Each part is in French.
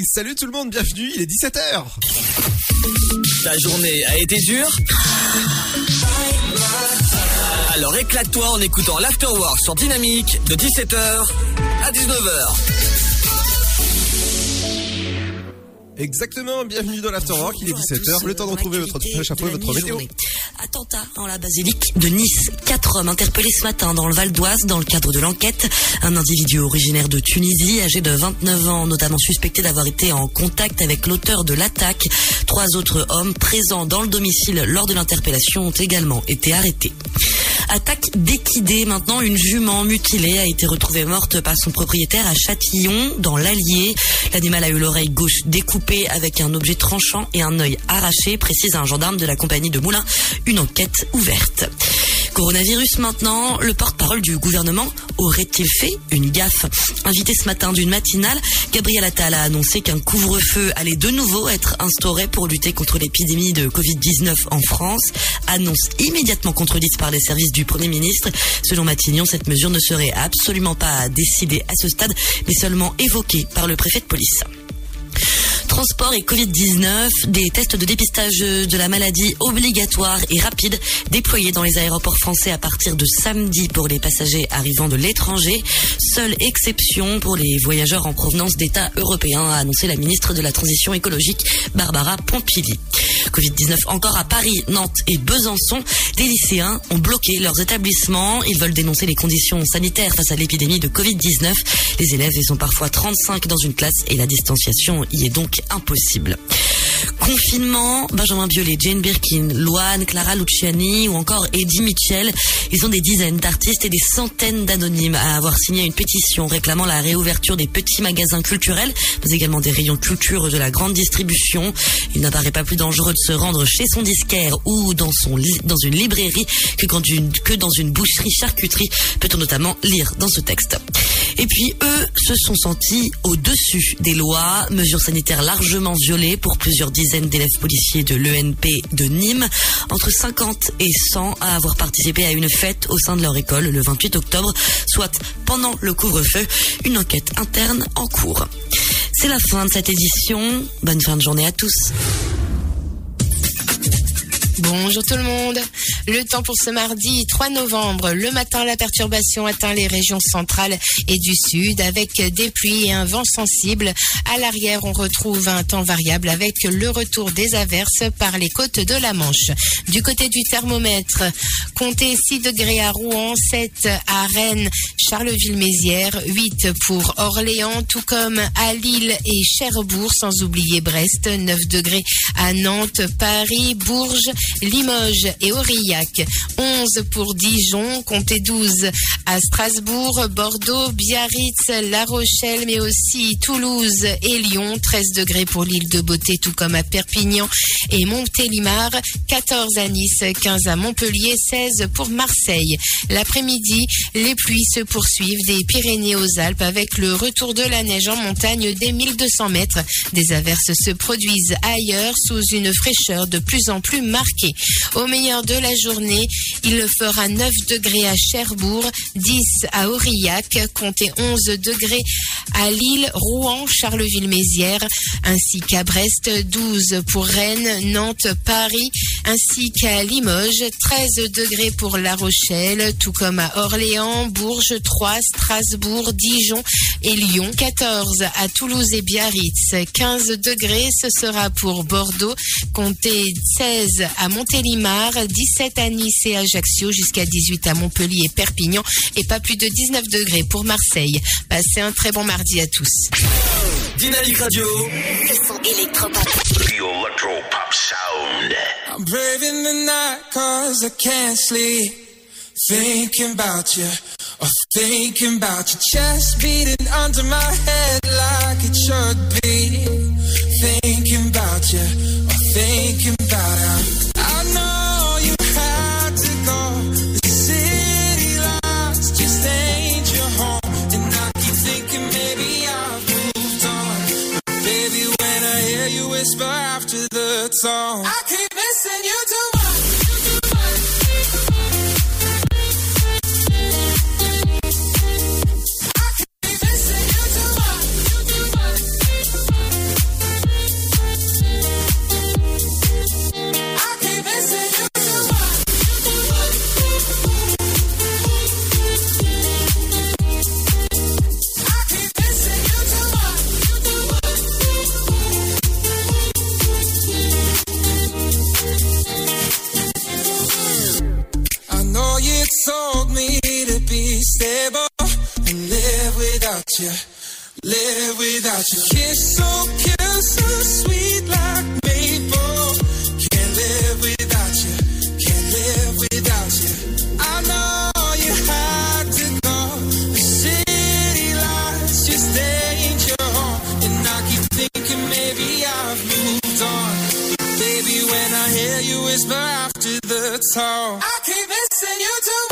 Salut tout le monde, bienvenue, il est 17h. Ta journée a été dure Alors éclate-toi en écoutant l'Afterwork sur Dynamique de 17h à 19h. Exactement, bienvenue dans l'Afterwork, il est 17h, le temps de retrouver votre chapeau et votre météo. Attentat dans la basilique de Nice. Quatre hommes interpellés ce matin dans le Val d'Oise dans le cadre de l'enquête. Un individu originaire de Tunisie, âgé de 29 ans, notamment suspecté d'avoir été en contact avec l'auteur de l'attaque. Trois autres hommes présents dans le domicile lors de l'interpellation ont également été arrêtés. Attaque d'équidés. Maintenant, une jument mutilée a été retrouvée morte par son propriétaire à Châtillon, dans l'Allier. L'animal a eu l'oreille gauche découpée avec un objet tranchant et un œil arraché, précise un gendarme de la compagnie de Moulins. Une enquête ouverte. Coronavirus maintenant, le porte-parole du gouvernement aurait-il fait une gaffe? Invité ce matin d'une matinale, Gabriel Attal a annoncé qu'un couvre-feu allait de nouveau être instauré pour lutter contre l'épidémie de Covid-19 en France. Annonce immédiatement contredite par les services du Premier ministre. Selon Matignon, cette mesure ne serait absolument pas décidée à ce stade, mais seulement évoquée par le préfet de police. Transport et Covid-19, des tests de dépistage de la maladie obligatoires et rapides déployés dans les aéroports français à partir de samedi pour les passagers arrivant de l'étranger. Seule exception pour les voyageurs en provenance d'États européens, a annoncé la ministre de la Transition écologique Barbara Pompili. Covid-19 encore à Paris, Nantes et Besançon. Des lycéens ont bloqué leurs établissements. Ils veulent dénoncer les conditions sanitaires face à l'épidémie de Covid-19. Les élèves y sont parfois 35 dans une classe et la distanciation y est donc impossible. Confinement, Benjamin Biolay, Jane Birkin, Loane, Clara Luciani ou encore Eddie Mitchell. Ils sont des dizaines d'artistes et des centaines d'anonymes à avoir signé une pétition réclamant la réouverture des petits magasins culturels, mais également des rayons culture de la grande distribution. Il n'apparaît pas plus dangereux de se rendre chez son disquaire ou dans son dans une librairie que, une, que dans une boucherie charcuterie, peut-on notamment lire dans ce texte. Et puis eux se sont sentis au-dessus des lois, mesures sanitaires largement violées pour plusieurs dizaines d'élèves policiers de l'ENP de Nîmes, entre 50 et 100 à avoir participé à une fête au sein de leur école le 28 octobre, soit pendant le couvre-feu, une enquête interne en cours. C'est la fin de cette édition. Bonne fin de journée à tous. Bonjour tout le monde. Le temps pour ce mardi 3 novembre. Le matin, la perturbation atteint les régions centrales et du sud avec des pluies et un vent sensible. À l'arrière, on retrouve un temps variable avec le retour des averses par les côtes de la Manche. Du côté du thermomètre, comptez 6 degrés à Rouen, 7 à Rennes, Charleville-Mézières, 8 pour Orléans, tout comme à Lille et Cherbourg, sans oublier Brest, 9 degrés à Nantes, Paris, Bourges, Limoges et Aurillac. 11 pour Dijon, comptez 12 à Strasbourg, Bordeaux, Biarritz, La Rochelle, mais aussi Toulouse et Lyon. 13 degrés pour l'île de Beauté, tout comme à Perpignan et Montélimar. 14 à Nice, 15 à Montpellier, 16 pour Marseille. L'après-midi, les pluies se poursuivent des Pyrénées aux Alpes avec le retour de la neige en montagne dès 1200 mètres. Des averses se produisent ailleurs sous une fraîcheur de plus en plus marquée. Au meilleur de la journée, il fera 9 degrés à Cherbourg, 10 à Aurillac, comptez 11 degrés à Lille, Rouen, Charleville-Mézières, ainsi qu'à Brest, 12 pour Rennes, Nantes, Paris, ainsi qu'à Limoges, 13 degrés pour La Rochelle, tout comme à Orléans, Bourges, Troyes, Strasbourg, Dijon et Lyon, 14 à Toulouse et Biarritz, 15 degrés, ce sera pour Bordeaux, comptez 16 à Montélimar, 17 à Nice et Ajaccio, jusqu'à 18 à Montpellier et Perpignan, et pas plus de 19 degrés pour Marseille. Passez un très bon mardi à tous. Dynamique Radio. The electropop sound. I'm braving the night cause I can't sleep. Thinking about you, or thinking about your chest beating under my head like it should be. Thinking about you, or thinking about how you whisper after the song, I keep missing you too Told me to be stable and live without you, live without you. Kiss so kiss so sweet like maple. Can't live without you, can't live without you. I know you had to go. The city lights just ain't your home, and I keep thinking maybe I've moved on. Baby, when I hear you whisper after the talk, I keep missing you too.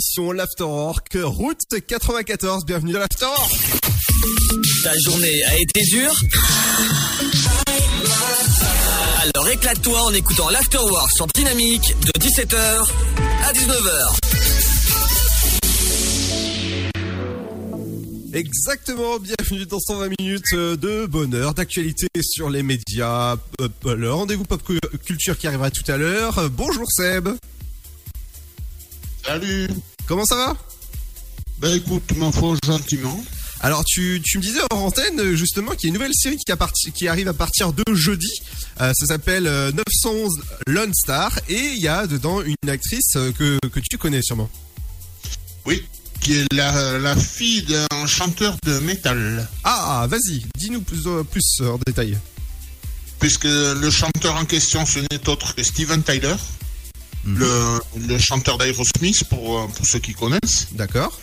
Démarrer cette émission, l'Afterwork, route 94. Bienvenue dans l'Afterwork. Ta journée a été dure Alors éclate-toi en écoutant l'Afterwork sur Dynamique de 17h à 19h. Exactement, bienvenue dans 120 minutes euh, de bonheur, d'actualité sur les médias, euh, le rendez-vous pop cu- culture qui arrivera tout à l'heure. Euh, Bonjour Seb, Salut. Comment ça va? Ben écoute, ma foi, gentiment. Alors tu, tu me disais en antenne euh, justement qu'il y a une nouvelle série qui, a parti- qui arrive à partir de jeudi. Euh, ça s'appelle euh, 911 Lone Star et il y a dedans une actrice euh, que, que tu connais sûrement. Oui. Qui est la, la fille d'un chanteur de métal. Ah, ah, vas-y, dis-nous plus, euh, plus en détail. Puisque le chanteur en question, ce n'est autre que Steven Tyler. Le, le chanteur d'Aerosmith, pour, euh, pour ceux qui connaissent. D'accord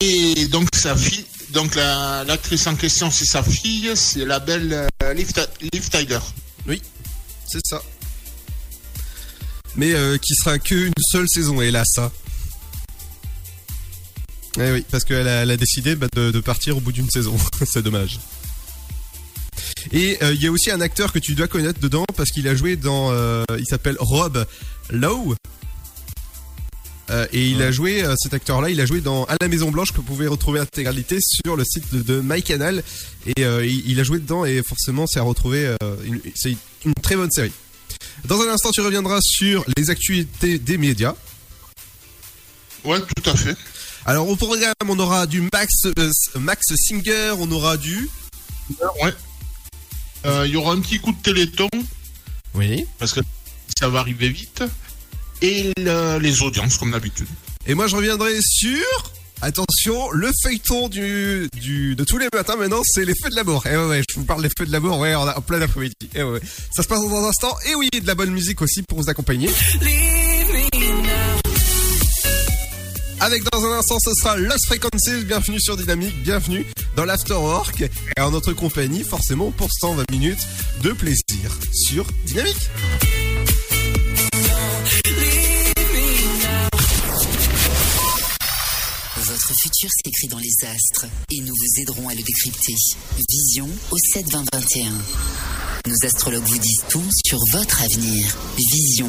Et donc sa fille, donc la- l'actrice en question, c'est sa fille, c'est la belle euh, Liv, Liv Tyler. Oui, c'est ça. Mais euh, qui sera qu'une seule saison, hélas. ça. Eh oui, parce qu'elle a, elle a décidé bah, de, de partir au bout d'une saison. c'est dommage. Et euh, il y a aussi un acteur que tu dois connaître dedans parce qu'il a joué dans. euh, il s'appelle Rob Lowe. Euh, et il a joué, euh, cet acteur-là, il a joué dans À la Maison Blanche que vous pouvez retrouver intégralité sur le site de, de MyCanal. Et euh, il, il a joué dedans et forcément c'est à retrouver. c'est une très bonne série. Dans un instant, tu reviendras sur les actualités des médias. Ouais, tout à fait. Alors au programme, on aura du Max Max Singer, on aura du. Ouais. Il y aura un petit coup de téléthon, Oui. parce que ça va arriver vite. Et le- les audiences, comme d'habitude. Et moi, je reviendrai sur. Attention, le feuilleton du, du, de tous les matins maintenant, c'est les feux de l'amour. Et ouais, ouais, je vous parle des feux de l'amour, ouais, en, en plein après-midi. Et ouais. Ça se passe dans un instant. Et oui, de la bonne musique aussi pour vous accompagner. Avec dans un instant, ce sera Lost Frequencies. Bienvenue sur Dynamique, bienvenue dans l'Afterwork. Et en notre compagnie, forcément, pour 120 minutes de plaisir sur Dynamique. Votre futur s'écrit dans les astres et nous vous aiderons à le décrypter. Vision au 7 20 21. Nos astrologues vous disent tout sur votre avenir. Vision,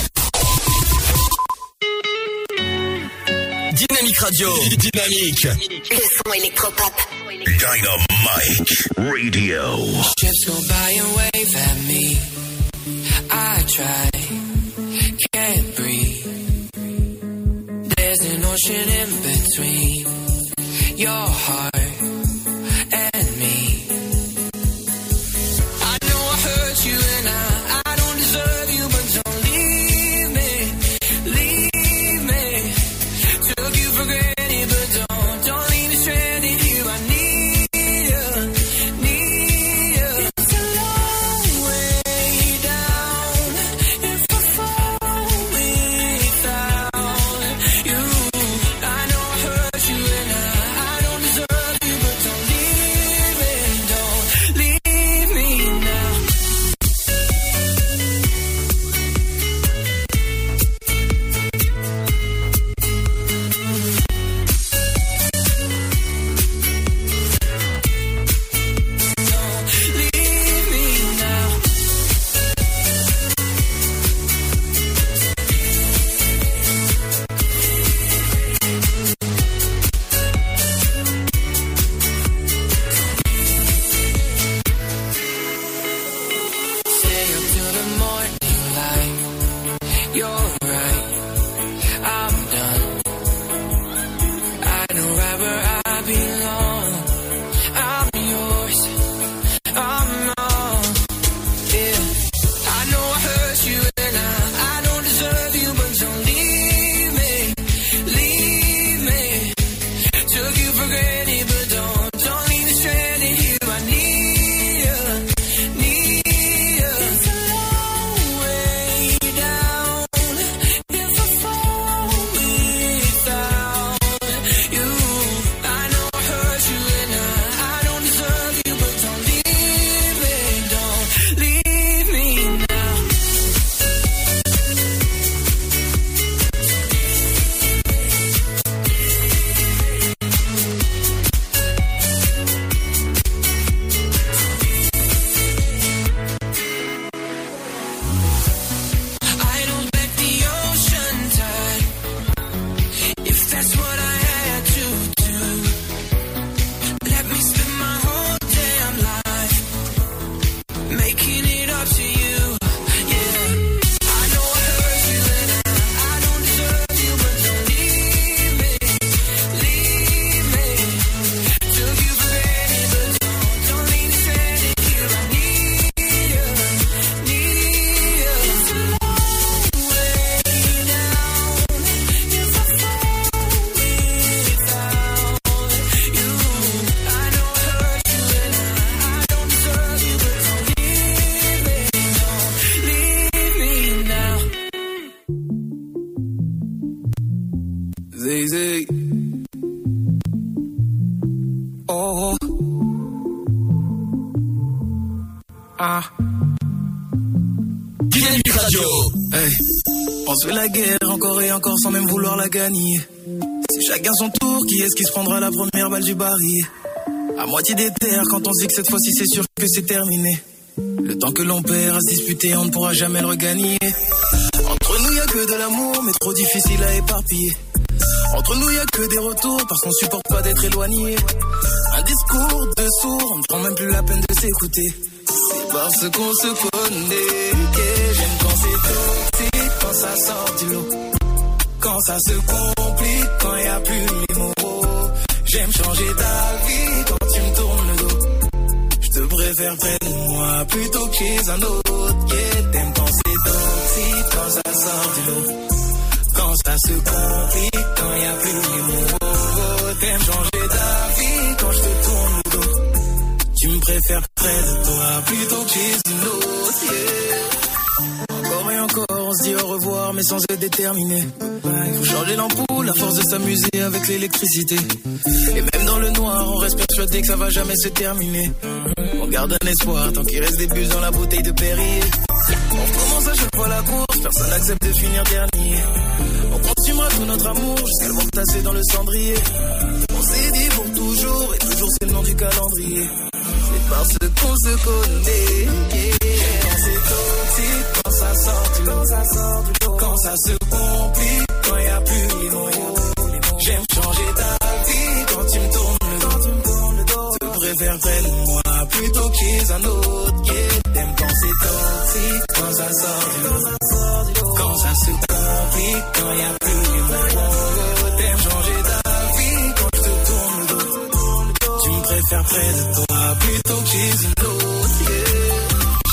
Dynamique Radio. Dynamique. Le son électropop. Dynamite Radio. Ships go by and wave at me. I try, can't breathe. There's an ocean in between your heart C'est chacun son tour, qui est-ce qui se prendra la première balle du baril? À moitié des terres, quand on se dit que cette fois-ci c'est sûr que c'est terminé. Le temps que l'on perd à se disputer, on ne pourra jamais le regagner. Entre nous, y a que de l'amour, mais trop difficile à éparpiller. Entre nous, y a que des retours, parce qu'on supporte pas d'être éloigné. Un discours de sourd, on ne prend même plus la peine de s'écouter. C'est parce qu'on se connaît que j'aime quand c'est toxique, quand ça sort du lot. Ça se complique, quand y a plus les mots. J'aime changer d'avis quand tu me tournes le dos. Je te préfère près de moi plutôt que chez un autre. Yeah, t'aimes quand c'est toxique, quand ça sort du lot. Quand ça se complique, quand y a plus les mots. T'aimes changer d'avis quand je te tourne le dos. Tu me préfères près de toi plutôt que chez une autre. yeah. Encore et encore, on se dit au revoir, mais sans être déterminé. Il faut changer l'ampoule, la force de s'amuser avec l'électricité. Et même dans le noir, on reste persuadé que ça va jamais se terminer. On garde un espoir tant qu'il reste des bus dans la bouteille de Perrier. On commence à chaque fois la course, personne n'accepte de finir dernier. On consumera tout notre amour jusqu'à le voir tasser dans le cendrier. On s'est dit pour toujours, et toujours c'est le nom du calendrier. Parce qu'on se connaît. Quand c'est toxique, quand ça sort du lot, ça sort. Quand ça se complique, quand y a plus les mots. J'aime changer d'avis quand tu me tournes le dos. Préfère près de moi plutôt chez un autre. Yeah. Quand c'est toxique, quand ça sort du lot. Quand ça se complique, quand y a plus les mots. T'aimes changer d'avis quand je te tourne le dos. Tu me préfères près de toi plutôt que.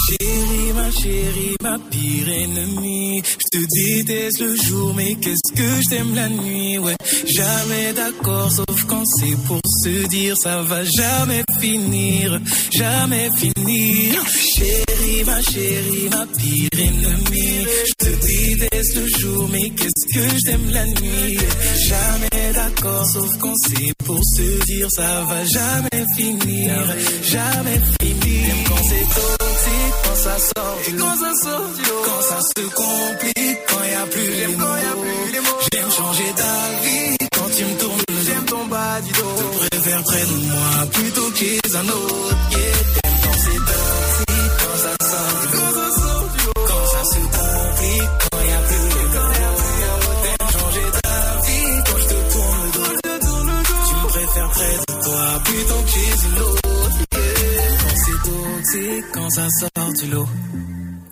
Chérie, ma chérie, ma pire ennemie. Je te déteste le jour, mais qu'est-ce que je t'aime la nuit, ouais. Jamais d'accord, sauf quand c'est pour se dire ça va jamais finir, jamais finir. Chérie, ma chérie, ma pire ennemie. Je te déteste le jour, mais qu'est-ce que je t'aime la nuit? Jamais d'accord, sauf quand c'est pour se dire ça va jamais finir, jamais finir. Quand c'est toxique, quand ça sort lot, quand ça sort quand ça se complique, quand y a plus les mots. J'aime changer d'avis quand tu me tournes le dos. J'aime ton bas du dos. Je préfère près de moi plutôt chez un autre. Yeah, Quand c'est toxique, quand ça sort du lot.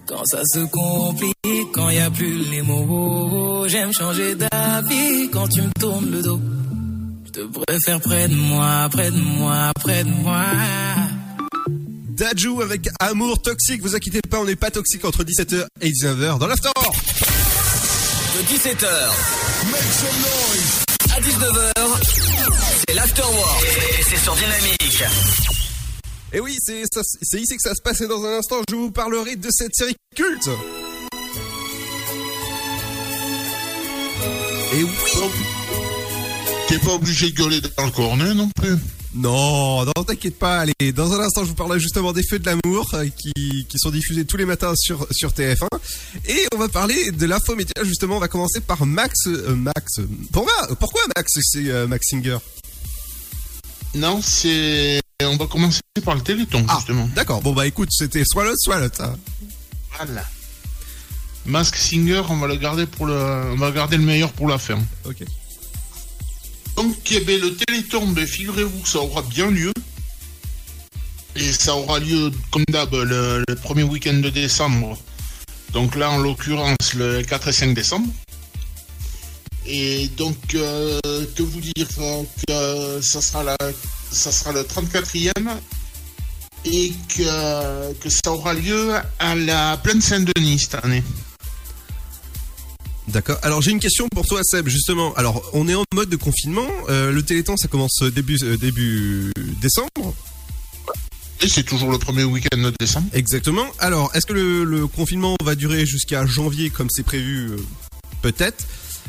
Quand ça se complique, quand y a plus les mots, j'aime changer d'avis quand tu me tournes le dos. Je te préfère près de moi, près de moi, près de moi. Dajou avec Amour Toxique, vous inquiétez pas, on n'est pas toxique entre 17h et 19h dans l'after. De 17h à 19h, c'est l'Afterwork. Et c'est sur Dynamique. Et oui, c'est ici que ça se passe et dans un instant, je vous parlerai de cette série culte. Et oui T'es pas obligé de gueuler dans le cornet non plus. Non, non, t'inquiète pas. Allez, dans un instant, je vous parlerai justement des Feux de l'amour euh, qui, qui sont diffusés tous les matins sur, sur TF1. Et on va parler de l'info média. Justement, on va commencer par Max. euh, Max. Pourquoi, pourquoi Max C'est euh, Max Singer? Non, c'est. On va commencer par le Téléthon, justement. D'accord. Bon bah écoute, c'était soit l'autre, soit l'autre. hein. Voilà. Mask Singer, on va le garder pour le. On va garder le meilleur pour la fin. Ok. Donc, eh ben, le Téléthon, ben, figurez-vous que ça aura bien lieu. Et ça aura lieu, comme d'hab, le, premier week-end de décembre. Donc là, en l'occurrence, le 4 et 5 décembre. Et donc, euh, que vous dire que euh, ça sera, la, ça sera le 34e et que, que ça aura lieu à la Plaine Saint-Denis cette année. D'accord. Alors j'ai une question pour toi, Seb. Justement, alors on est en mode de confinement. Euh, le Téléthon, ça commence début euh, début décembre. Et c'est toujours le premier week-end de décembre. Exactement. Alors, est-ce que le, le confinement va durer jusqu'à janvier comme c'est prévu euh, Peut-être?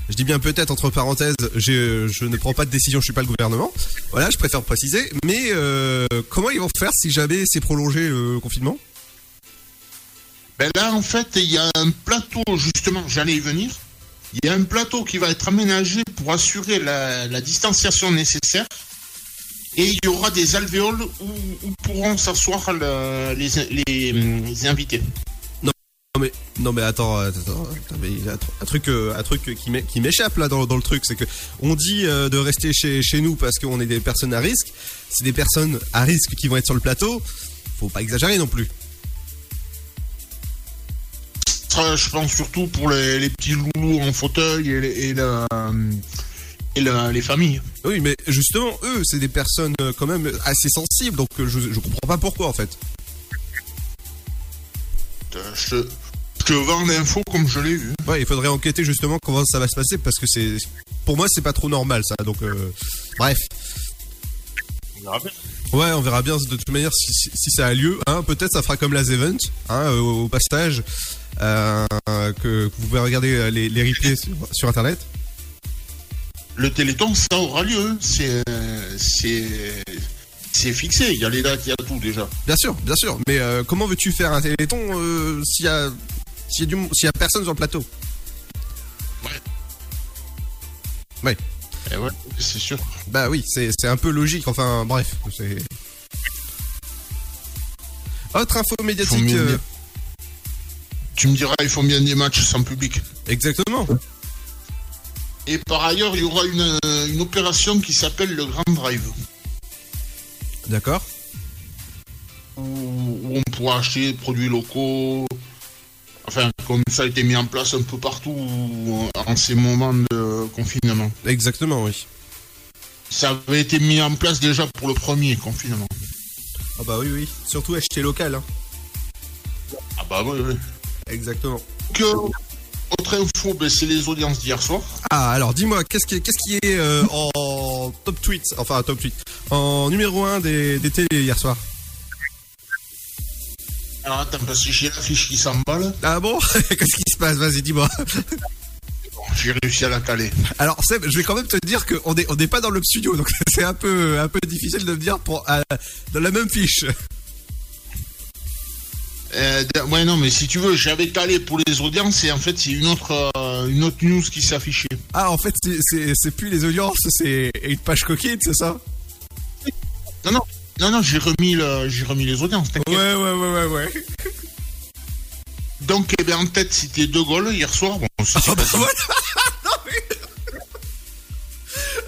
Je dis bien peut-être entre parenthèses, je, je ne prends pas de décision, je suis pas le gouvernement. Voilà, je préfère préciser. Mais euh, comment ils vont faire si jamais c'est prolongé le confinement? Ben là, en fait, il y a un plateau, justement, j'allais y venir. Il y a un plateau qui va être aménagé pour assurer la, distanciation nécessaire. Et il y aura des alvéoles où, pourront s'asseoir le- les, invités. Non mais non mais attends, attends, attends, il y a un tr- un truc un truc qui m'é- qui m'échappe là dans, dans le truc, c'est que on dit euh, de rester chez chez nous parce qu'on est des personnes à risque. C'est des personnes à risque qui vont être sur le plateau. Faut pas exagérer non plus. Je pense surtout pour les, les petits loulous en fauteuil et, les- et, la- et la- les familles. Oui, mais justement eux, c'est des personnes euh, quand même assez sensibles, donc euh, je je comprends pas pourquoi en fait. Je, te- vends l'info comme je l'ai vu. Ouais, il faudrait enquêter justement comment ça va se passer parce que c'est pour moi c'est pas trop normal ça. Donc euh, bref. Ouais, on verra bien de toute manière si, si- si ça a lieu. Hein, Peut-être ça fera comme la Event hein, au, au passage que, que vous pouvez regarder euh, les, les replays sur, sur internet. Le Téléthon, ça aura lieu. hein. C'est euh, fixé. Il y a les dates, il y a tout déjà. Bien sûr, bien sûr. Mais euh, comment veux-tu faire un téléthon euh, s'il y a s'il y a y personne sur le plateau? Ouais. Ouais. Eh ouais, c'est sûr. Bah oui, c'est un peu logique. Enfin, bref. Autre info médiatique. euh. Tu me diras, il faut bien des matchs sans public. Exactement. Et par ailleurs, il y aura une, une opération qui s'appelle le Grand Drive, D'accord. où, où on pourra acheter des produits locaux. Enfin, comme ça a été mis en place un peu partout en ces moments de confinement. Exactement, oui. Ça avait été mis en place déjà pour le premier confinement. Ah bah oui, oui. Surtout acheter local. Hein. Ah bah oui, oui. Exactement. Que, autre info, ben, c'est les audiences d'hier soir. Ah, alors dis-moi, qu'est-ce qui, qu'est-ce qui est euh, en top tweet, enfin top tweet, en numéro 1 des, des télés hier soir? Alors attends, parce que j'ai l'affiche qui s'emballe. Ah bon? Qu'est-ce qui se passe? Vas-y, dis-moi. Bon, j'ai réussi à la caler. Alors Seb, je vais quand même te dire qu'on est, on n'est pas dans le studio, donc c'est un peu, un peu difficile de me dire pour, euh, dans la même fiche. Euh, ouais, non, mais si tu veux, j'avais calé pour les audiences et en fait, c'est une autre, euh, une autre news qui s'affichait. Ah, en fait, c'est- plus les audiences, c'est une page coquine, c'est ça? Non, non, non, non, j'ai remis, le, j'ai remis les audiences, Ouais, ouais, ouais, ouais, ouais. Donc, eh ben, en tête, c'était De Gaulle hier soir. Bon, Ah bah voilà Non mais...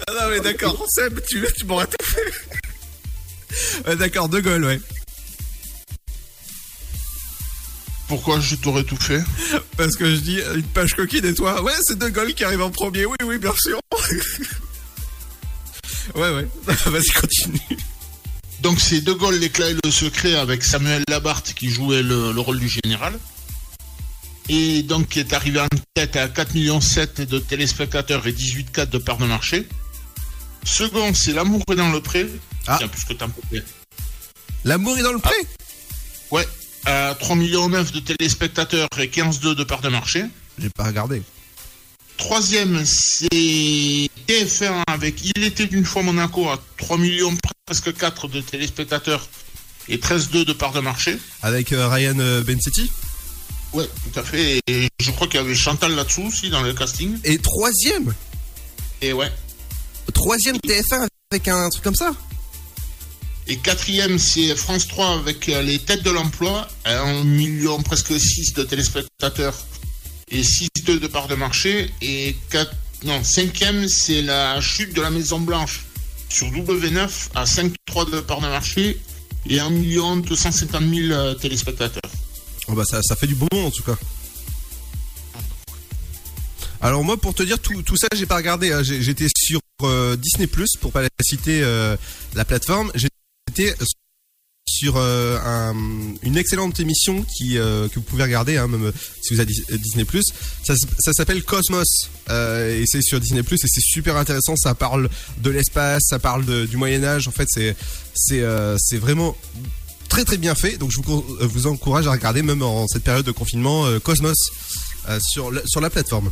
Ah non mais d'accord, Seb, tu, tu m'aurais tout fait. Ouais, d'accord, De Gaulle, ouais. Pourquoi je t'aurais tout fait? Parce que je dis euh, une page coquine et toi, ouais, c'est De Gaulle qui arrive en premier, oui, oui, bien sûr. ouais, ouais, vas-y, continue. Donc c'est De Gaulle, l'éclat et le secret avec Samuel Labarthe qui jouait le, rôle du général. Et donc qui est arrivé en tête à 4,7 millions de téléspectateurs et 18,4 de parts de marché. Second, c'est L'amour est dans le pré. Ah. Tiens, que t'as L'amour est dans le pré? Ah. 3 millions 9 de téléspectateurs et 15,2 de parts de marché. J'ai pas regardé. Troisième, c'est TF1 avec Il était une fois Monaco à 3 millions presque 4 de téléspectateurs et 13,2 de parts de marché. Avec euh, Ryan euh, Bensetti Ouais, tout à fait. Et je crois qu'il y avait Chantal là-dessous aussi dans le casting. Et troisième Et ouais. Troisième TF1 avec un truc comme ça et quatrième, c'est France 3 avec euh, les têtes de l'emploi, à 1 million presque 6 de téléspectateurs et 6,2 de parts de marché. Et quatre- non, cinquième, c'est la chute de la Maison Blanche sur W9 à 5,3 de parts de marché et 1 million 250 000 euh, téléspectateurs. Oh bah ça, ça fait du bon en tout cas. Alors moi pour te dire tout, tout ça j'ai pas regardé, hein. J'étais sur euh, Disney Plus pour pas la citer euh, la plateforme, sur euh, un- une excellente émission qui euh, que vous pouvez regarder hein, même euh, si vous avez Dis- Disney. Ça, ça s'appelle Cosmos et c'est sur Disney et c'est super intéressant. Ça parle de l'espace, ça parle du Moyen Âge. En fait c'est c'est vraiment très très bien fait. Donc je vous, vous encourage à regarder même en cette période de confinement Cosmos sur, sur la plateforme.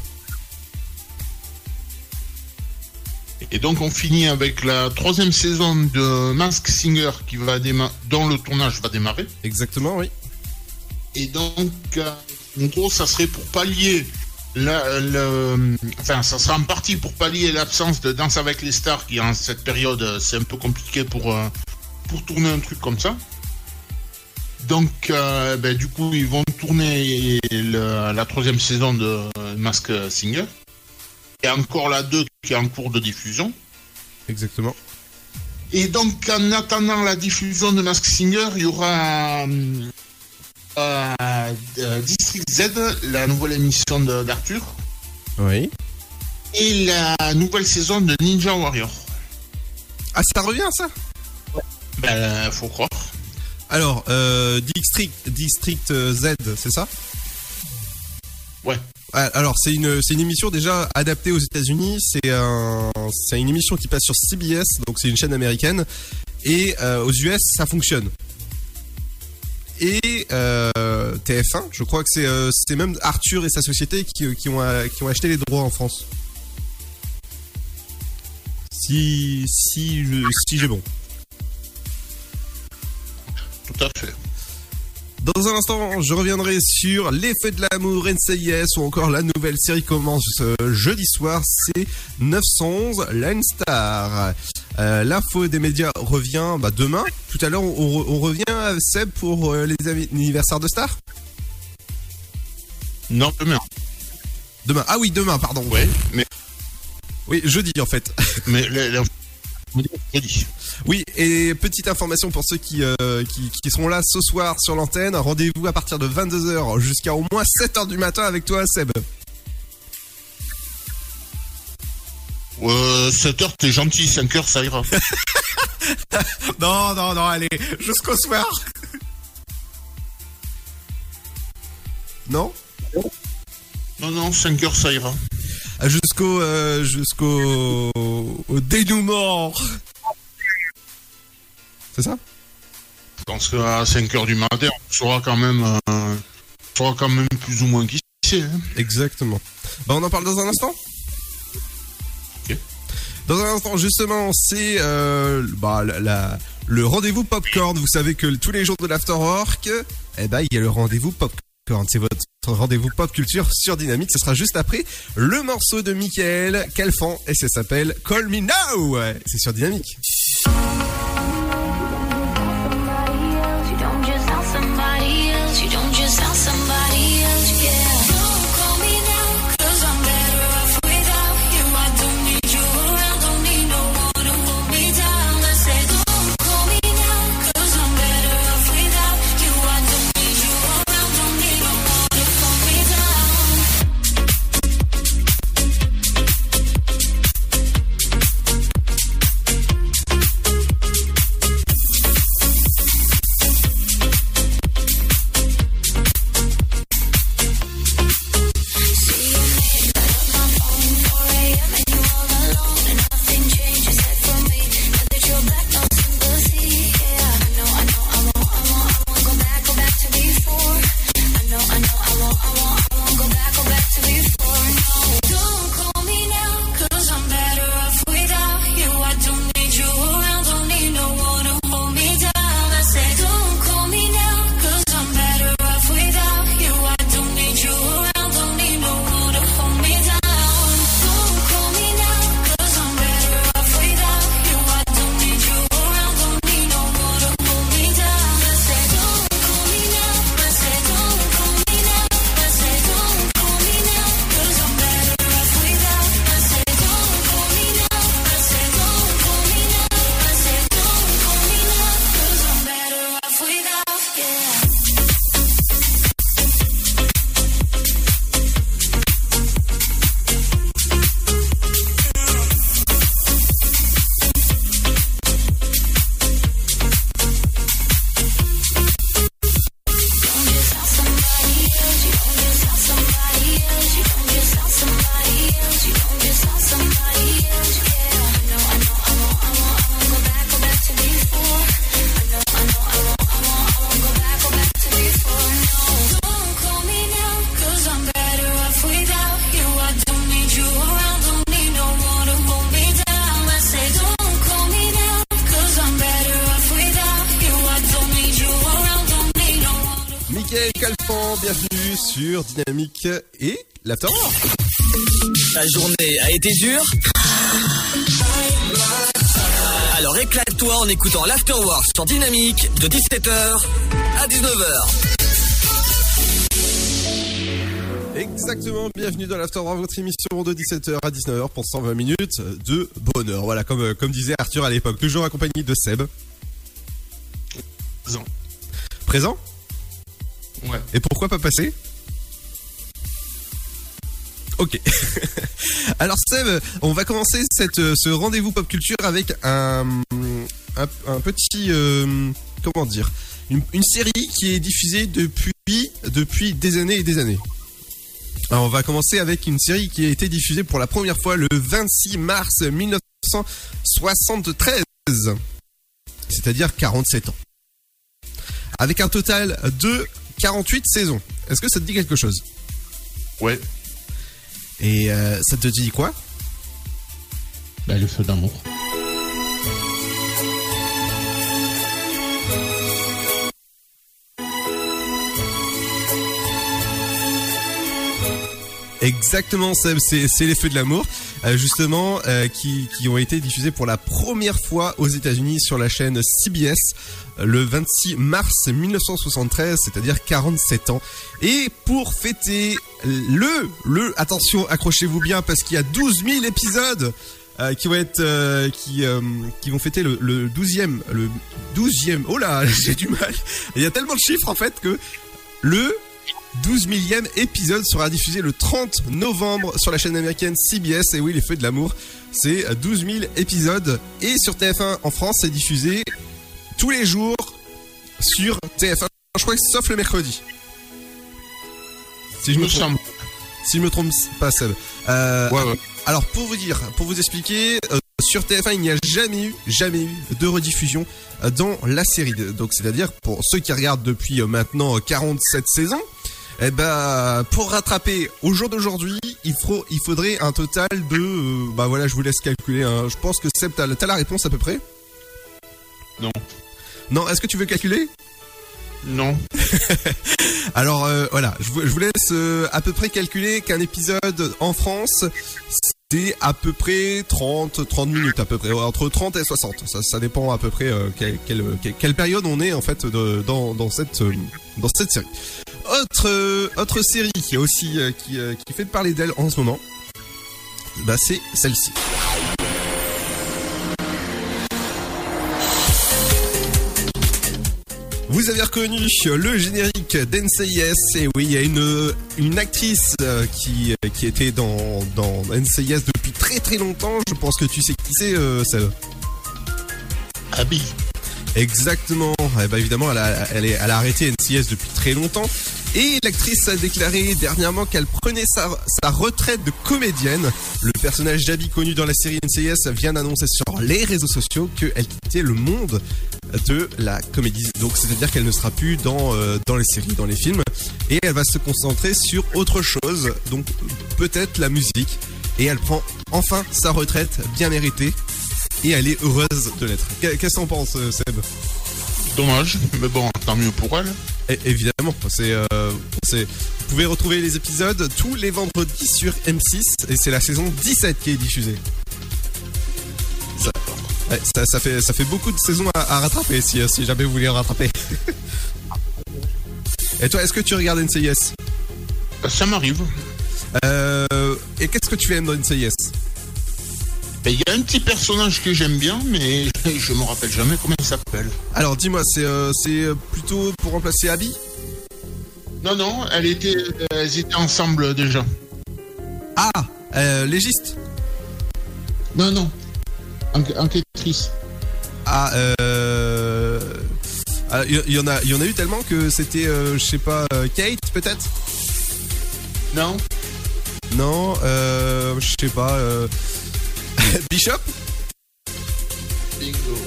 Et donc on finit avec la troisième saison de Mask Singer qui va dont le tournage va démarrer. Exactement, oui. Et donc, euh, en gros, ça serait pour pallier la, le, enfin, ça sera en partie pour pallier l'absence de Danse avec les stars qui en cette période euh, c'est un peu compliqué pour euh, pour tourner un truc comme ça. Donc, euh, ben, du coup, ils vont tourner le- la troisième saison de Mask Singer. Et encore la 2 qui est en cours de diffusion. Exactement. Et donc, en attendant la diffusion de Mask Singer, il y aura euh, euh, euh, District Z, la nouvelle émission d'Arthur, Oui. et la nouvelle saison de Ninja Warrior. Ah, ça revient, ça? Ben, faut croire. Alors, euh, District, District euh, Z, c'est ça? Ouais. Ah, Alors, c'est une, une émission déjà adaptée aux États-Unis. C'est un, c'est une émission qui passe sur CBS, donc c'est une chaîne américaine. Et euh, aux US, ça fonctionne. Et euh, TF1, je crois que c'est, euh, c'est même Arthur et sa société qui, ont, qui ont acheté les droits en France. Si, si, si j'ai bon. Tout à fait. Dans un instant, je reviendrai sur l'effet de l'amour, NCIS ou encore la nouvelle série commence ce jeudi soir, c'est 911 Line Star. Euh, L'info des médias revient bah, demain. Tout à l'heure, on, revient à Seb pour euh, les anniversaires de Star? Non, demain. Demain. Ah oui, demain, pardon. Ouais, mais, Oui, jeudi en fait. mais les- les- jeudi. Oui, et petite information pour ceux qui, euh, qui, qui seront là ce soir sur l'antenne. Rendez-vous à partir de 22h jusqu'à au moins 7h du matin avec toi, Seb. Euh, 7 heures, t'es gentil, 5 heures, ça ira. Non, non, non, allez, jusqu'au soir. Non? Non, non, 5 heures, ça ira. Ah, Jusqu'au euh, jusqu'au au dénouement. C'est ça Je pense qu'à 5 heures du matin, on saura quand même, euh, on saura quand même plus ou moins qui c'est. hein. Exactement. Bah, on en parle dans un instant. Dans un instant, justement, c'est euh, bah, la, le rendez-vous popcorn. Vous savez que tous les jours de l'afterwork, eh ben, il y a le rendez-vous popcorn. C'est votre rendez-vous pop culture sur Dynamique. Ce sera juste après le morceau de Michael Calfan et ça s'appelle Call Me Now. C'est sur Dynamique. You don't just sound somebody Alphand, bienvenue sur Dynamique et l'Afterwork. Ta journée a été dure Alors éclate-toi en écoutant l'Afterwork sur Dynamique de 17h à 19h. Exactement, bienvenue dans l'Afterwork, votre émission de 17h à 19h pour 120 minutes de bonheur. Voilà, comme, euh, comme disait Arthur à l'époque, toujours accompagné de Seb. Présent. Présent? Et pourquoi pas passer? Ok. Alors Seb, on va commencer cette, euh, ce rendez-vous pop culture avec un, un, un petit... euh, comment dire? Une, une série qui est diffusée depuis, depuis des années et des années. Alors on va commencer avec une série qui a été diffusée pour la première fois le 26 mars 1973. C'est-à-dire 47 ans. Avec un total de 48 saisons. Est-ce que ça te dit quelque chose? Ouais. Et euh, ça te dit quoi? Bah, le feu d'amour. Exactement, Seb, c'est les feux de l'amour, euh, justement, euh, qui, qui ont été diffusés pour la première fois aux États-Unis sur la chaîne CBS le 26 mars 1973, c'est-à-dire 47 ans. Et pour fêter le, attention, accrochez-vous bien parce qu'il y a 12 000 épisodes euh, qui vont être, euh, qui, euh, qui vont fêter le, le 12e, le 12e. Oh là, j'ai du mal. Il y a tellement de chiffres en fait que le 12 millième épisode sera diffusé le 30 novembre sur la chaîne américaine CBS. Et oui, les feux de l'amour, c'est 12 000 épisodes. Et sur TF1 en France, c'est diffusé tous les jours sur TF1. Je crois que sauf le mercredi. Si je me trompe, si je me trompe pas, Seb. Euh, Ouais, ouais. alors pour vous dire, pour vous expliquer, euh, sur TF1 il n'y a jamais eu, jamais eu de rediffusion euh, dans la série. Donc c'est-à-dire pour ceux qui regardent depuis euh, maintenant euh, 47 saisons, eh ben pour rattraper au jour d'aujourd'hui, il, faut, il faudrait un total de, bah voilà, je vous laisse calculer. hein. Je pense que Seb, t'as t'as la réponse à peu près? Non. Non, est-ce que tu veux calculer? Non. Alors euh, voilà, je vous, je vous laisse euh, à peu près calculer qu'un épisode en France, c'est à peu près 30, 30 minutes à peu près, entre 30 et 60. Ça, ça dépend à peu près euh, quelle, quelle, quelle- quelle période on est en fait de- dans, dans, cette, dans cette série. Autre, autre série qui, a aussi, qui, qui fait parler d'elle en ce moment, bah, c'est celle-ci. Vous avez reconnu le générique d'NCIS, et oui, il y a une, une actrice euh, qui, euh, qui était dans, dans NCIS depuis très très longtemps, je pense que tu sais qui c'est, euh. Abby. Exactement, Eh ben, évidemment, elle a, elle, est- elle a arrêté NCIS depuis très longtemps, et l'actrice a déclaré dernièrement qu'elle prenait sa, sa retraite de comédienne. Le personnage d'Abby connu dans la série NCIS vient d'annoncer sur les réseaux sociaux qu'elle quittait le monde de la comédie. Donc c'est-à-dire qu'elle ne sera plus dans, euh, dans les séries, dans les films, et elle va se concentrer sur autre chose, donc peut-être la musique, et elle prend enfin sa retraite bien méritée, et elle est heureuse de l'être. Qu'est- Qu'est-ce que t'en penses, euh, Seb? Dommage, mais bon, tant mieux pour elle. É- Évidemment, c'est, euh, c'est- vous pouvez retrouver les épisodes tous les vendredis sur M6, et c'est la saison 17 qui est diffusée. Ça, ça, ça fait, ça fait beaucoup de saisons à, à rattraper si, si jamais vous voulez rattraper. Et toi, est-ce que tu regardes NCIS Ça m'arrive. euh, Et qu'est-ce que tu aimes dans NCIS Et Il y a un petit personnage que j'aime bien, mais je me rappelle jamais comment il s'appelle. Alors dis-moi, c'est euh, c'est plutôt pour remplacer Abby? Non, non, elle était, elles étaient ensemble déjà. Ah euh, Légiste? Non, non. Enquêtrice. Ah, euh. ah, Il y, y en a, il y en a eu tellement que c'était, euh, je sais pas, euh, Kate peut-être? Non. Non, euh, je sais pas. Euh... Bishop? Bingo.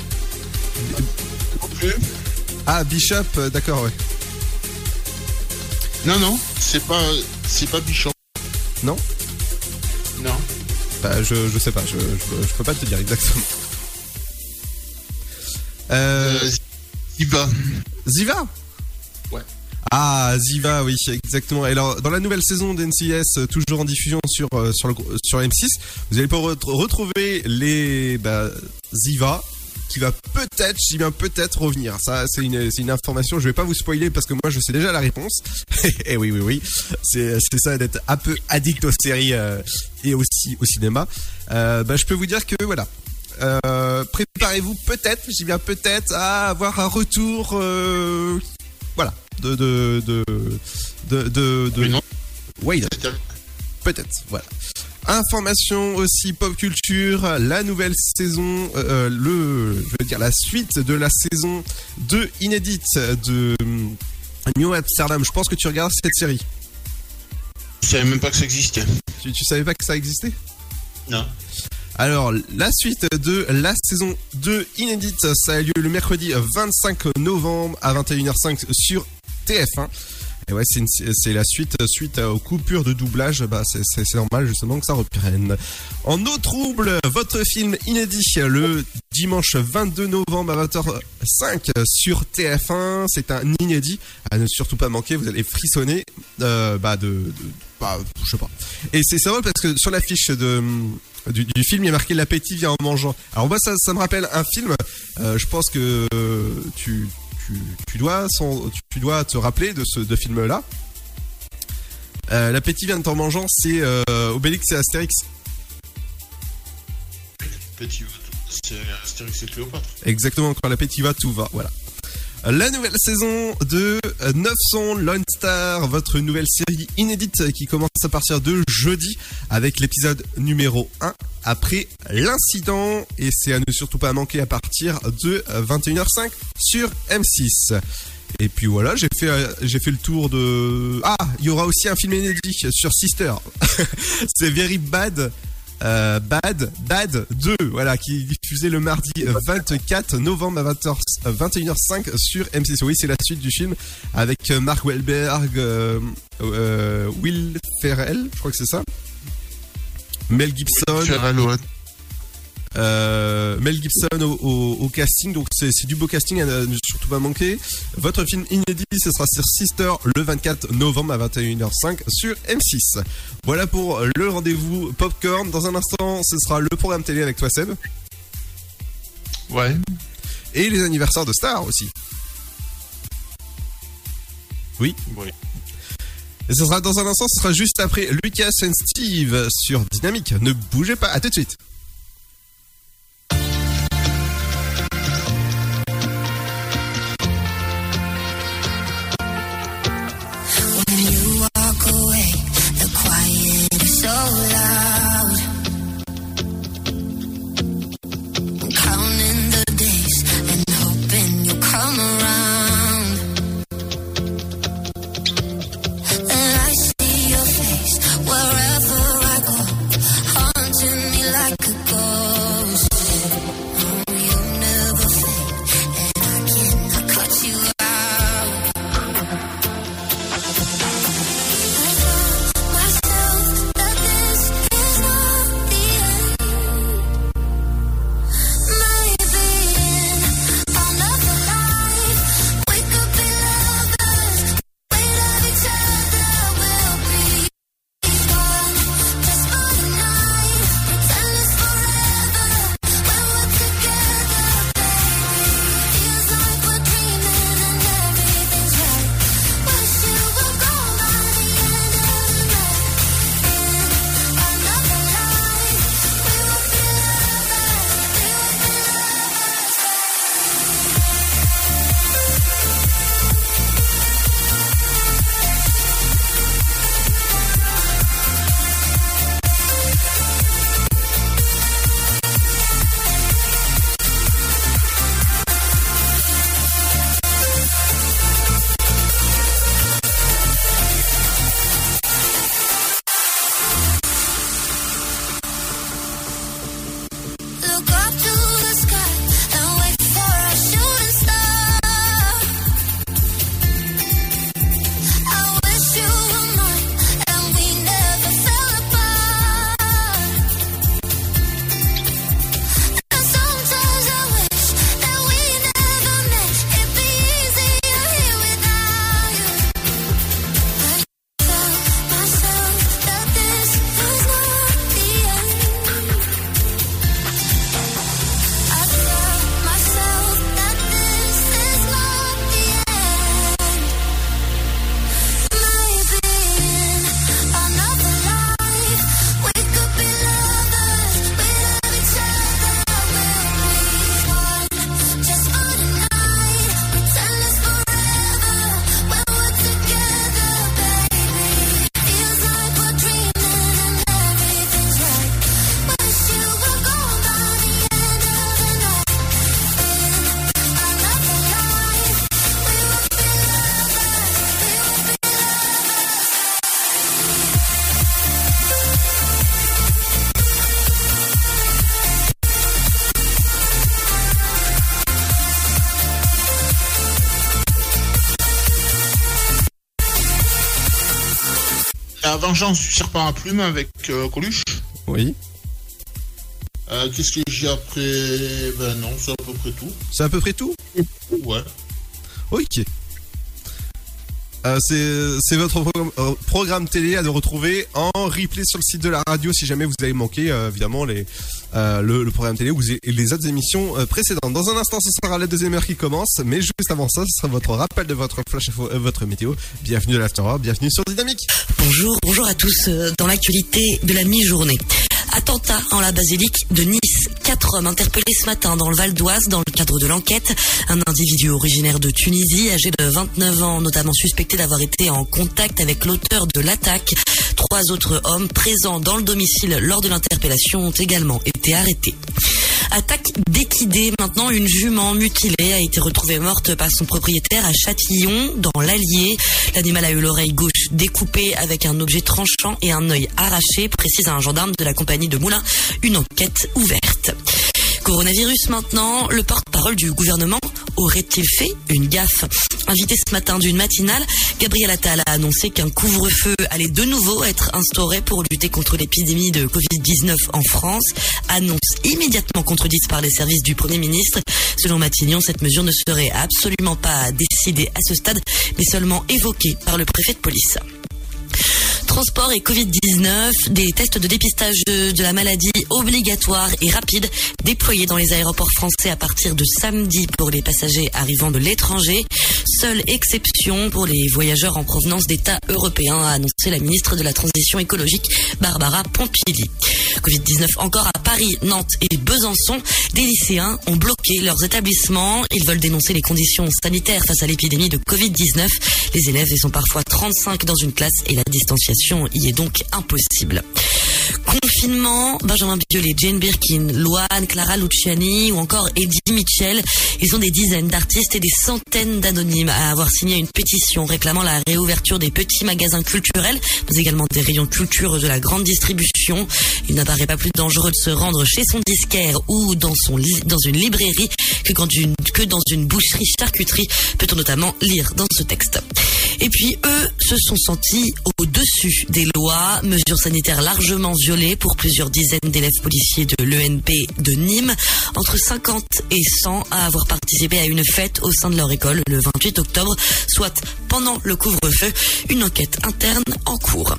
Ah, Bishop, euh, d'accord, ouais. Non, non, c'est pas, c'est pas. Non Non? Bah, je, je sais pas, je, je, je peux pas te dire exactement. Euh, Euh, Ziva. Ziva? Ouais. Ah, Ziva, oui, exactement. Et alors, dans la nouvelle saison d'NCS, euh, toujours en diffusion sur euh, sur le sur M6, vous allez pouvoir ret- retrouver les bah, Ziva qui va peut-être, j'y viens peut-être revenir. Ça, c'est une, c'est une information. Je vais pas vous spoiler parce que moi, je sais déjà la réponse. et oui, oui, oui. C'est, c'est ça d'être un peu addict aux séries euh, et aussi au cinéma. Euh, bah, je peux vous dire que voilà. Euh, préparez-vous peut-être, j'y viens peut-être à avoir un retour, euh, voilà, de de de de de, de- non. Wade. Peut-être, voilà. Information aussi pop culture, la nouvelle saison, euh, le, je veux dire la suite de la saison 2 inédite de euh, New Amsterdam. Je pense que tu regardes cette série. Je savais même pas que ça existait. Tu, tu savais pas que ça existait? Non. Alors, la suite de la saison 2 inédite, ça a lieu le mercredi 25 novembre à 21h05 sur TF1. Et ouais, c'est la suite suite aux coupures de doublage. Bah, c'est- normal justement que ça reprenne. En eau trouble, votre film inédit le dimanche 22 novembre à 20h05 sur TF1. C'est un inédit à ne surtout pas manquer. Vous allez frissonner euh, bah de, bah, je sais pas. Et c'est drôle parce que sur l'affiche de du, film, il y a marqué l'appétit vient en mangeant. Alors moi, ça, me rappelle un film. euh, je pense que tu, tu, tu dois tu, te rappeler de ce de film-là. Euh, l'appétit vient en mangeant, c'est euh, Obélix et Astérix. Petit c'est Astérix et Cléopâtre. Exactement, quand l'appétit va, tout va. Voilà. La nouvelle saison de 900 Lone Star, votre nouvelle série inédite qui commence à partir de jeudi avec l'épisode numéro 1 après l'incident et c'est à ne surtout pas manquer à partir de 21h05 sur M6. Et puis voilà, j'ai fait j'ai fait le tour de Ah, il y aura aussi un film inédit sur Sister. c'est Very Bad euh, Bad, Bad 2, voilà, qui est diffusé le mardi 24 novembre à 20h, euh, 21h05 sur M6. Oui, c'est la suite du film avec euh, Mark Wahlberg, Will Ferrell, je crois que c'est ça. Mel Gibson. Euh, Mel Gibson au, au- au casting, donc c'est du beau casting à ne surtout pas manquer. Votre film inédit, ce sera sur Sister le 24 novembre à 21h05 sur M6. Voilà pour le rendez-vous Popcorn. Dans un instant, ce sera le programme télé avec toi Seb. Ouais. Et les anniversaires de stars aussi. Oui. Oui. Et ce sera dans un instant, ce sera juste après Lucas and Steve sur Dynamique. Ne bougez pas, à tout de suite. Vengeance du serpent à plumes avec euh, Coluche? Oui. Euh, Qu'est-ce que j'ai après? Ben non, c'est à peu près tout. C'est à peu près tout? Ouais. Ok. Euh, c'est votre programme, euh, programme télé à de retrouver en replay sur le site de la radio si jamais vous avez manqué euh, évidemment les, euh, le, le programme télé ou les- autres émissions précédentes. Dans un instant, ce sera la deuxième heure qui commence, mais juste avant ça, ce sera votre rappel de votre flash info, votre météo. Bienvenue à l'After bienvenue sur Dynamique. Bonjour, bonjour à tous. Dans l'actualité de la mi-journée. Attentat en la basilique de Nice. Quatre hommes interpellés ce matin dans le Val d'Oise dans le cadre de l'enquête. Un individu originaire de Tunisie, âgé de 29 ans, notamment suspecté d'avoir été en contact avec l'auteur de l'attaque. Trois autres hommes présents dans le domicile lors de l'interpellation ont également été arrêtés. Attaque d'équidés. Maintenant, une jument mutilée a été retrouvée morte par son propriétaire à Châtillon, dans l'Allier. L'animal a eu l'oreille gauche découpée avec un objet tranchant et un œil arraché, précise un gendarme de la compagnie de Moulins. Une enquête ouverte. Coronavirus maintenant, le porte-parole du gouvernement aurait-il fait une gaffe? Invité ce matin d'une matinale, Gabriel Attal a annoncé qu'un couvre-feu allait de nouveau être instauré pour lutter contre l'épidémie de Covid-19 en France. Annonce immédiatement contredite par les services du Premier ministre. Selon Matignon, cette mesure ne serait absolument pas décidée à ce stade, mais seulement évoquée par le préfet de police. Transport et Covid-19, des tests de dépistage de, la maladie obligatoires et rapides déployés dans les aéroports français à partir de samedi pour les passagers arrivant de l'étranger. Seule exception pour les voyageurs en provenance d'États européens, a annoncé la ministre de la Transition écologique Barbara Pompili. Covid-19 encore à Paris, Nantes et Besançon. Des lycéens ont bloqué leurs établissements. Ils veulent dénoncer les conditions sanitaires face à l'épidémie de Covid-19. Les élèves y sont parfois 35 dans une classe et la distanciation y est donc impossible. Confinement, Benjamin Biolay, Jane Birkin, Loane, Clara Luciani ou encore Eddie Mitchell. Ils sont des dizaines d'artistes et des centaines d'anonymes à avoir signé une pétition réclamant la réouverture des petits magasins culturels, mais également des rayons culture de la grande distribution. Il n'apparaît pas plus dangereux de se rendre chez son disquaire ou dans, son dans une librairie que, quand une, que dans une boucherie charcuterie, peut-on notamment lire dans ce texte? Et puis eux se sont sentis au-dessus des lois, mesures sanitaires largement violées pour plusieurs dizaines d'élèves policiers de l'ENP de Nîmes, entre 50 et 100 à avoir participé à une fête au sein de leur école le 28 octobre, soit pendant le couvre-feu, une enquête interne en cours.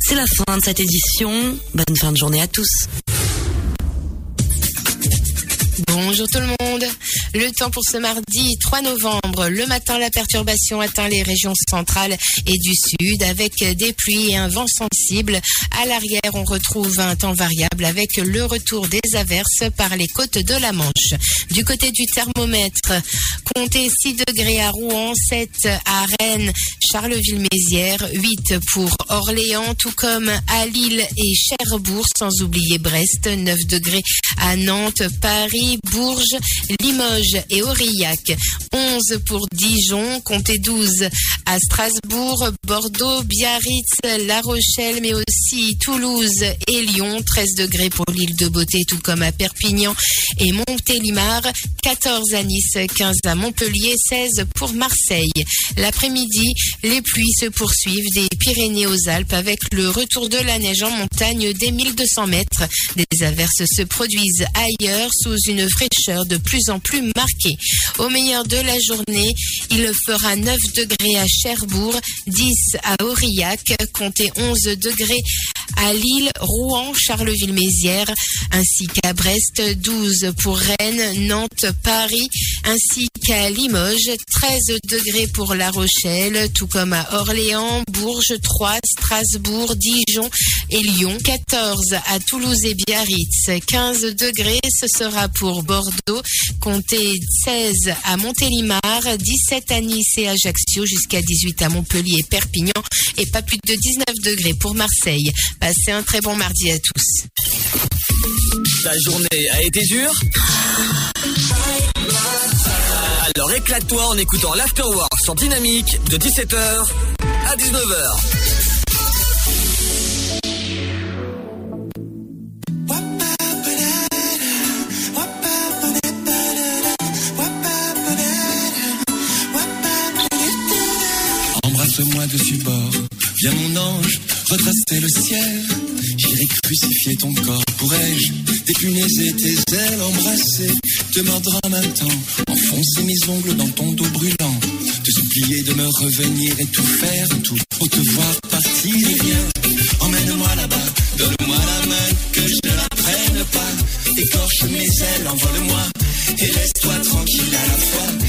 C'est la fin de cette édition. Bonne fin de journée à tous. Bonjour tout le monde. Le temps pour ce mardi 3 novembre. Le matin, la perturbation atteint les régions centrales et du sud avec des pluies et un vent sensible. À l'arrière, on retrouve un temps variable avec le retour des averses par les côtes de la Manche. Du côté du thermomètre, comptez 6 degrés à Rouen, 7 à Rennes, Charleville-Mézières, 8 pour Orléans, tout comme à Lille et Cherbourg, sans oublier Brest, 9 degrés à Nantes, Paris, Bourges, Limoges et Aurillac, 11 pour Dijon, comptez 12 à Strasbourg, Bordeaux, Biarritz, La Rochelle, mais aussi Toulouse et Lyon, 13 degrés pour l'île de Beauté, tout comme à Perpignan et Montélimar, 14 à Nice, 15 à Montpellier, 16 pour Marseille. L'après-midi, les pluies se poursuivent des Pyrénées aux Alpes avec le retour de la neige en montagne des 1200 mètres. Des averses se produisent ailleurs sous une fraîcheur de plus en plus marquée. Au meilleur de la journée, il fera 9 degrés à Cherbourg, 10 à Aurillac, comptez 11 degrés à Lille, Rouen, Charleville-Mézières, ainsi qu'à Brest, 12 pour Rennes, Nantes, Paris, ainsi qu'à Limoges, 13 degrés pour La Rochelle, tout comme à Orléans, Bourges, Troyes, Strasbourg, Dijon et Lyon, 14 à Toulouse et Biarritz, 15 degrés, ce sera pour Bordeaux, comptez 16 à Montélimar, 17 à Nice et Ajaccio, jusqu'à 18 à Montpellier et Perpignan, et pas plus de 19 degrés pour Marseille. Passez un très bon mardi à tous. Ta journée a été dure Alors éclate-toi en écoutant l'Afterwork sur Dynamique de 17h à 19h. Moi dessus bord. Viens mon ange, retracer le ciel. J'irai crucifier ton corps. Pourrais-je dépunaiser tes ailes, embrasser? Te mordre en même temps, enfoncer mes ongles dans ton dos brûlant, te supplier de me revenir et tout faire, tout pour te voir partir. Et viens, emmène-moi là-bas, donne-moi la main que je ne la prenne pas. Écorche mes ailes, envole-moi et laisse-toi tranquille à la fois.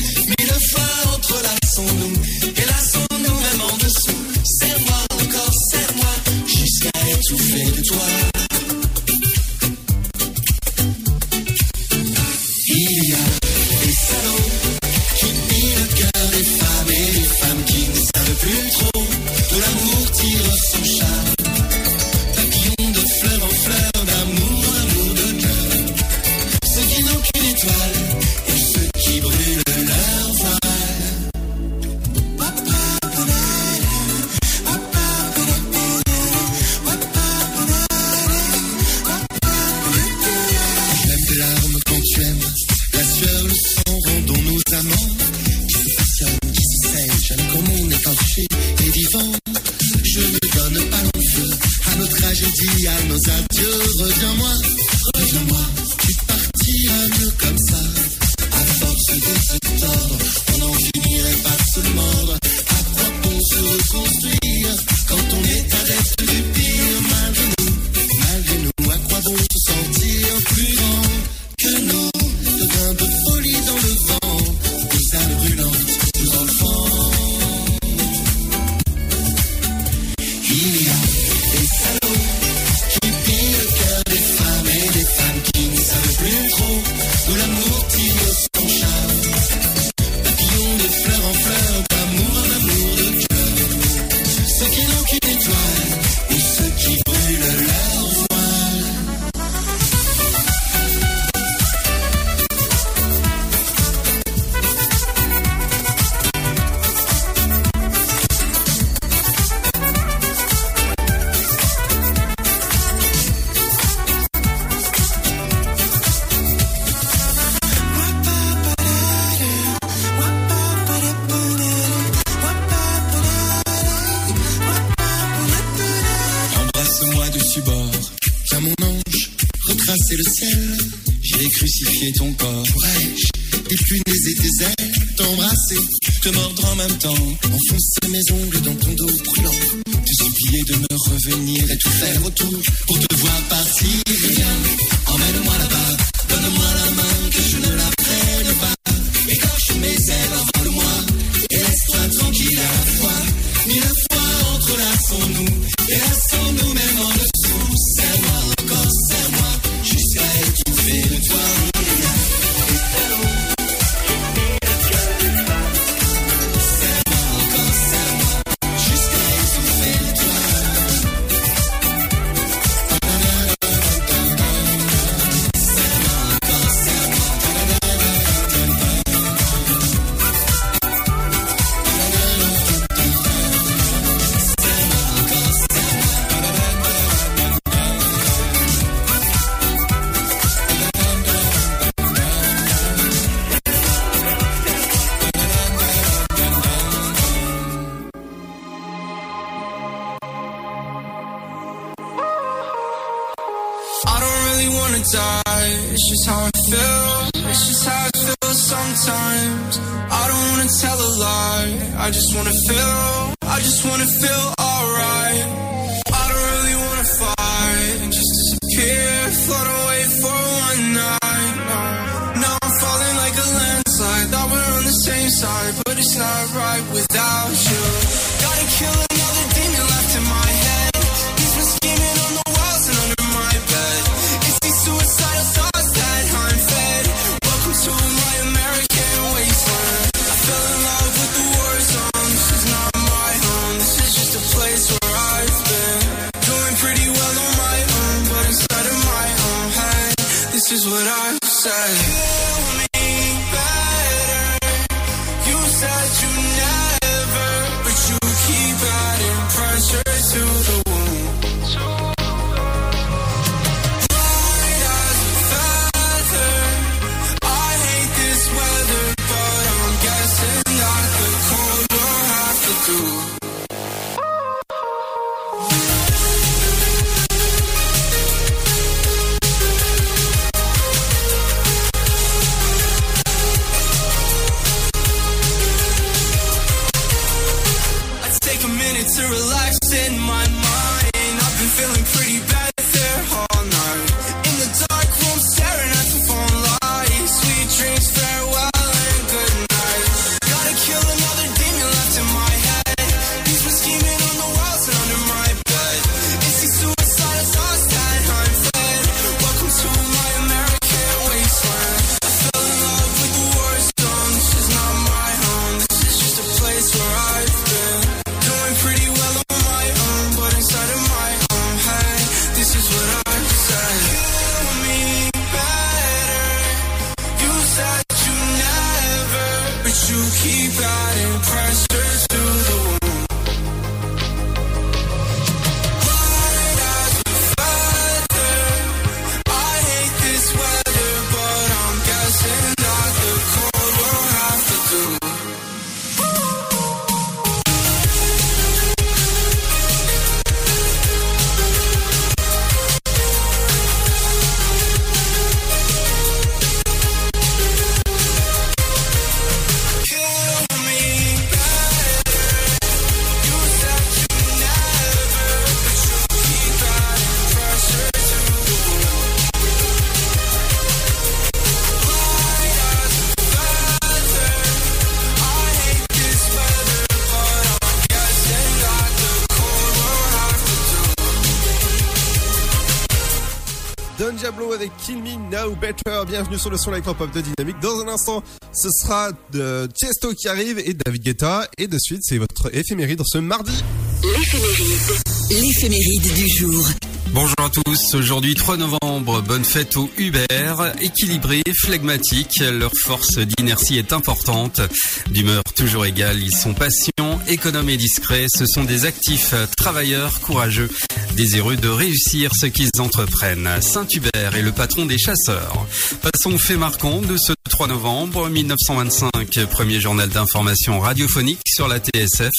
Diablo avec Kill Me Now Better. Bienvenue sur le son électropop de Dynamique. Dans un instant, ce sera de Tiesto qui arrive et David Guetta. Et de suite, c'est votre éphéméride ce mardi. L'éphéméride. L'éphéméride du jour. Bonjour à tous, aujourd'hui 3 novembre, bonne fête aux Uber, équilibrés, flegmatiques, leur force d'inertie est importante, d'humeur toujours égale, ils sont patients, économes et discrets, ce sont des actifs travailleurs, courageux, désireux de réussir ce qu'ils entreprennent. Saint-Hubert est le patron des chasseurs. Passons au fait marquant de ce 3 novembre 1925, premier journal d'information radiophonique sur la TSF.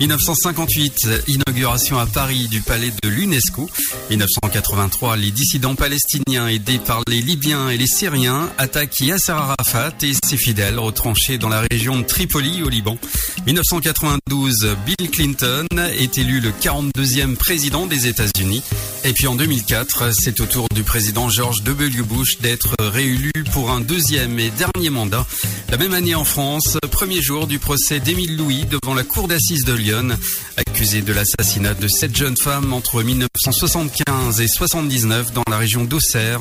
1958, inauguration à Paris du palais de l'UNESCO. 1983, les dissidents palestiniens aidés par les Libyens et les Syriens attaquent Yasser Arafat et ses fidèles retranchés dans la région de Tripoli au Liban. 1992, Bill Clinton est élu le 42e président des États-Unis. Et puis en 2004, c'est au tour du président George W. Bush d'être réélu pour un deuxième et dernier mandat. La même année en France, premier jour du procès d'Émile Louis devant la cour d'assises de Lyon, accusé de l'assassinat de sept jeunes femmes entre 1975 et 79 dans la région d'Auxerre.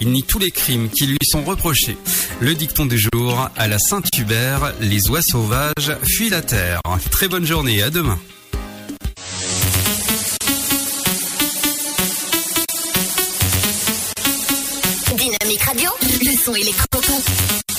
Il nie tous les crimes qui lui sont reprochés. Le dicton du jour, à la Saint-Hubert, les oies sauvages fuient la terre. Très bonne journée, à demain. Dynamique Radio, le son.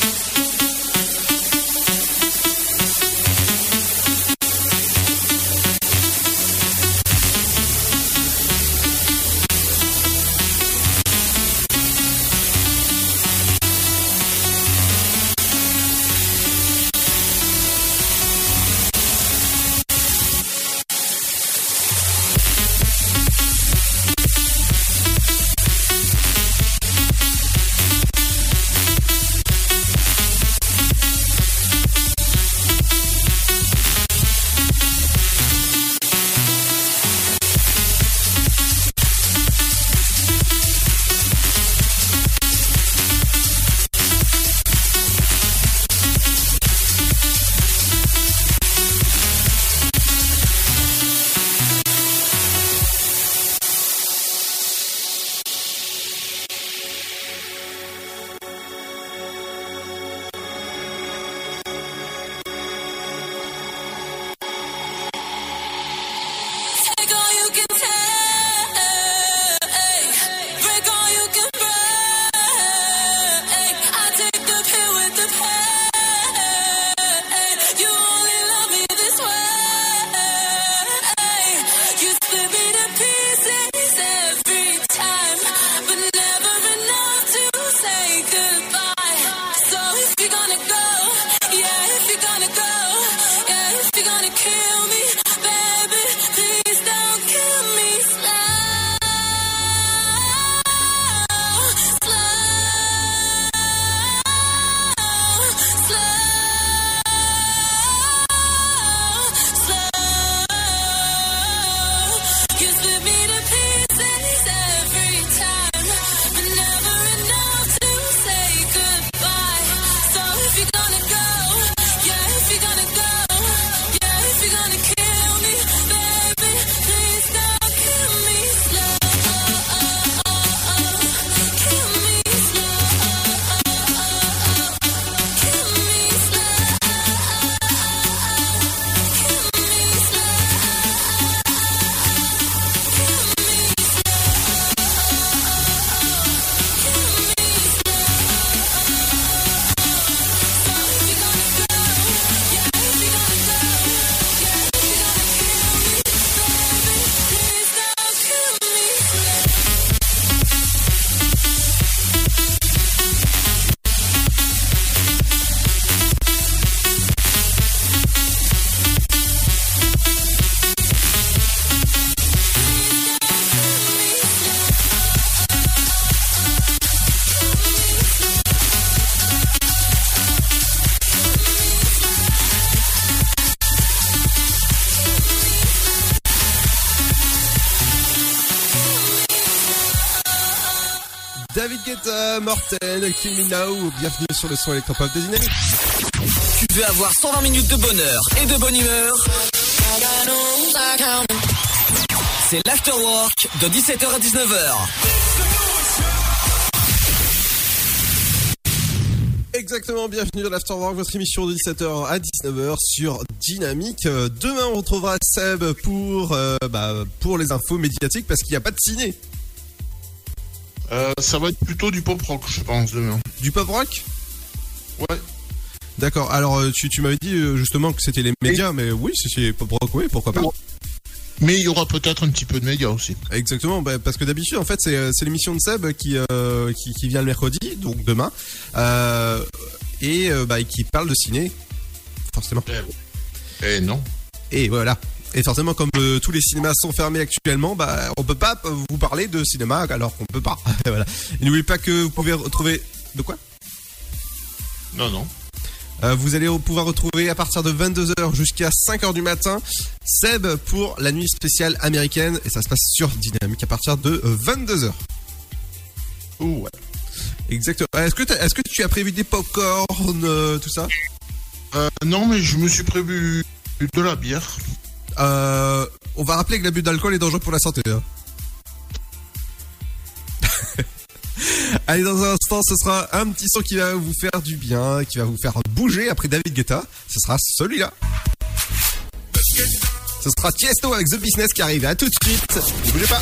Guetta, euh, Morten, Kiminao, bienvenue sur le son électropop de Dynamique. Tu veux avoir 120 minutes de bonheur et de bonne humeur? C'est l'afterwork de 17h à 19h. Exactement, bienvenue dans l'Afterwork, votre émission de 17h à 19h sur Dynamique. Euh, demain, on retrouvera Seb pour, euh, bah, pour les infos médiatiques parce qu'il n'y a pas de ciné. Euh, ça va être plutôt du pop rock, je pense, demain. Du pop rock? Ouais. D'accord, alors euh, tu, tu m'avais dit euh, justement que c'était les médias, mais oui, c'est pop rock, oui, pourquoi pas. Mais il y aura peut-être un petit peu de médias aussi. Exactement, bah, parce que d'habitude, en fait, c'est l'émission de Seb qui, euh, qui, qui vient le mercredi, donc demain, euh, et bah, qui parle de ciné, forcément. Eh non. Et voilà. Et forcément, comme euh, tous les cinémas sont fermés actuellement, bah, on peut pas euh, vous parler de cinéma alors qu'on peut pas. voilà. N'oubliez pas que vous pouvez retrouver. De quoi? Non, non. Euh, vous allez pouvoir retrouver à partir de 22h jusqu'à 5h du matin Seb pour la nuit spéciale américaine et ça se passe sur Dynamique à partir de euh, 22h. ouais. Exactement. Euh, Est-ce que, est-ce que tu as prévu des popcorn, euh, tout ça? Euh, non, mais je me suis prévu de la bière. Euh, on va rappeler que l'abus d'alcool est dangereux pour la santé. hein. Allez, dans un instant, ce sera un petit son qui va vous faire du bien, qui va vous faire bouger après David Guetta. Ce sera celui-là. Ce sera Tiesto avec The Business qui arrive. À tout de suite. Ne bougez pas.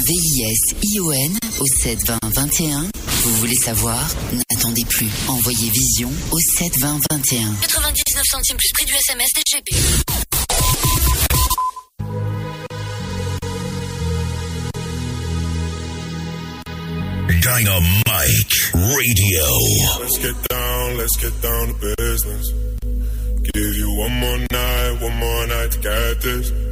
V-I-S-I-O-N au 72021. Vous voulez savoir? N'attendez plus. Envoyez Vision au 72021. 99 centimes plus prix du SMS DGP. Dynamite Radio. Let's get down, let's get down to business. Give you one more night, one more night to get this.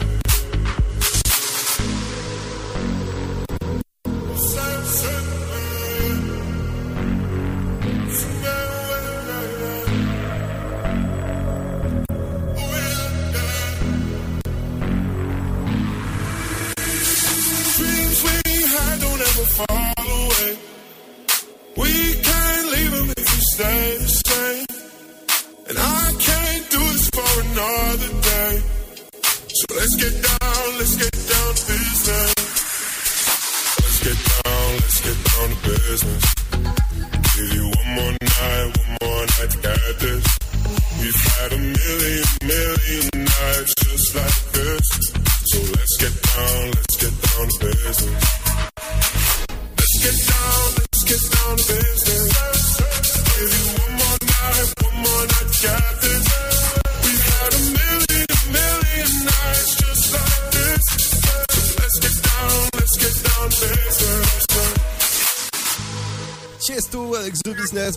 Don't ever away. We can't leave them if we stay the same. And I can't do this for another day. So let's get down, let's get down to business. Let's get down, let's get down to business. Give you one more night, one more night to get this.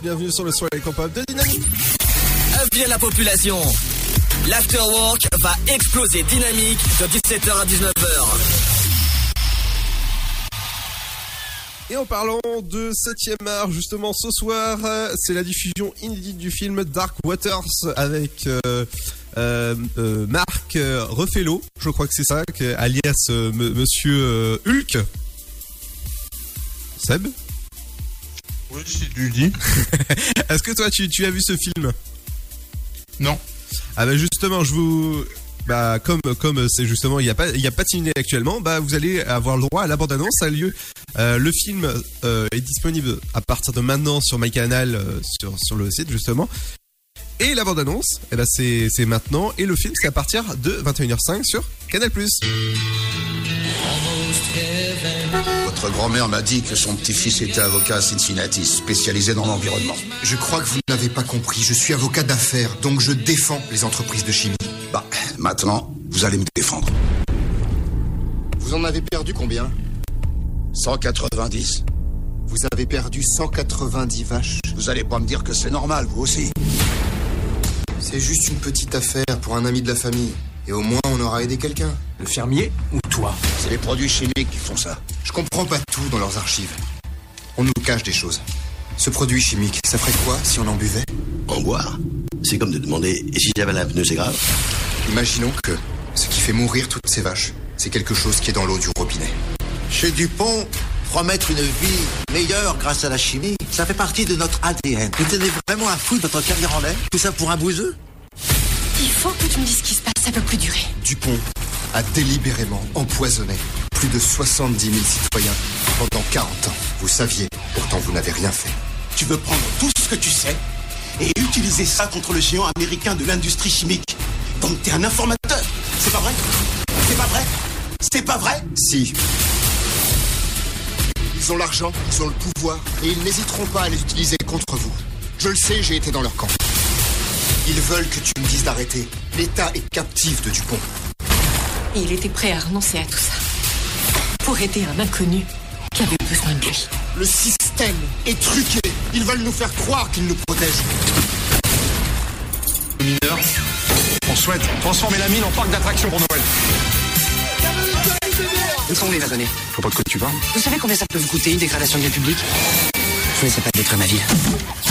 Bienvenue sur le soirée compable de Dynamique. À la population. L'afterwork va exploser dynamique de 17h à 19h. Et en parlant de 7ème art, justement, ce soir, euh, c'est la diffusion inédite du film Dark Waters avec euh, euh, euh, Marc Reffello, je crois que c'est ça, alias Monsieur Hulk. Seb? Oui, si tu le dis. Est-ce que toi, tu, tu as vu ce film? Non. Ah bah justement, je vous... Bah comme comme c'est justement il y a pas il y a pas de ciné actuellement, bah vous allez avoir le droit à la bande annonce. Ça a lieu. Euh, le film euh, est disponible à partir de maintenant sur MyCanal euh, sur sur le site justement. Et la bande annonce, eh ben c'est c'est maintenant et le film c'est à partir de 21h05 sur Canal+. Votre grand-mère m'a dit que son petit-fils était avocat à Cincinnati, spécialisé dans l'environnement. Je crois que vous n'avez pas compris. Je suis avocat d'affaires, donc je défends les entreprises de chimie. Bah, maintenant, vous allez me défendre. Vous en avez perdu combien? 190. Vous avez perdu 190 vaches. Vous allez pas me dire que c'est normal, vous aussi. C'est juste une petite affaire pour un ami de la famille. Et au moins, on aura aidé quelqu'un. Le fermier ou toi C'est les produits chimiques qui font ça. Je comprends pas tout dans leurs archives. On nous cache des choses. Ce produit chimique, ça ferait quoi si on en buvait En boire C'est comme de demander et si j'avale un pneu, c'est grave Imaginons que ce qui fait mourir toutes ces vaches, c'est quelque chose qui est dans l'eau du robinet. Chez Dupont, promettre une vie meilleure grâce à la chimie, ça fait partie de notre ADN. Vous tenez vraiment à foutre votre carrière en l'air Tout ça pour un bouseux Il faut que tu me dises ce qui se passe, ça peut plus durer. Dupont a délibérément empoisonné plus de 70 000 citoyens pendant 40 ans. Vous saviez, pourtant vous n'avez rien fait. Tu veux prendre tout ce que tu sais et utiliser ça contre le géant américain de l'industrie chimique. Donc t'es un informateur. C'est pas vrai? C'est pas vrai? C'est pas vrai? Si. Ils ont l'argent, ils ont le pouvoir, et ils n'hésiteront pas à les utiliser contre vous. Je le sais, j'ai été dans leur camp. Ils veulent que tu me dises d'arrêter. L'État est captif de Dupont. Et il était prêt à renoncer à tout ça. Pour aider un inconnu qui avait besoin de lui. Le système est truqué. Ils veulent nous faire croire qu'ils nous protègent. Mineurs, on souhaite transformer la mine en parc d'attractions pour Noël. Où sont les Faut pas de quoi tu parles. Vous savez combien ça peut vous coûter une dégradation de bien public Je ne sais pas détruire ma ville.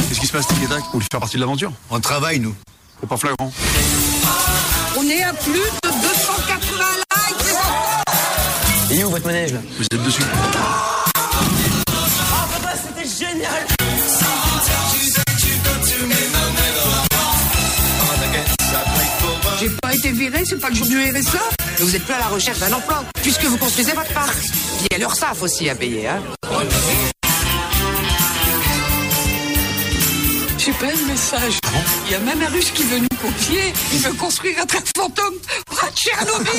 Qu'est-ce qui se passe, Tic et Tac Vous voulez faire partie de l'aventure? On travaille, nous. C'est pas flagrant. On est à plus de 280 likes, enfants Et où votre manège là? Vous êtes dessus. Oh papa, c'était génial J'ai pas été viré, c'est pas le jour du RSA Vous n'êtes plus à la recherche d'un emploi, puisque vous construisez votre parc. Il y a l'URSSAF aussi à payer, hein J'ai pas le message. Il y a même un russe qui veut nous confier. Il veut construire un train fantôme près de Tchernobyl.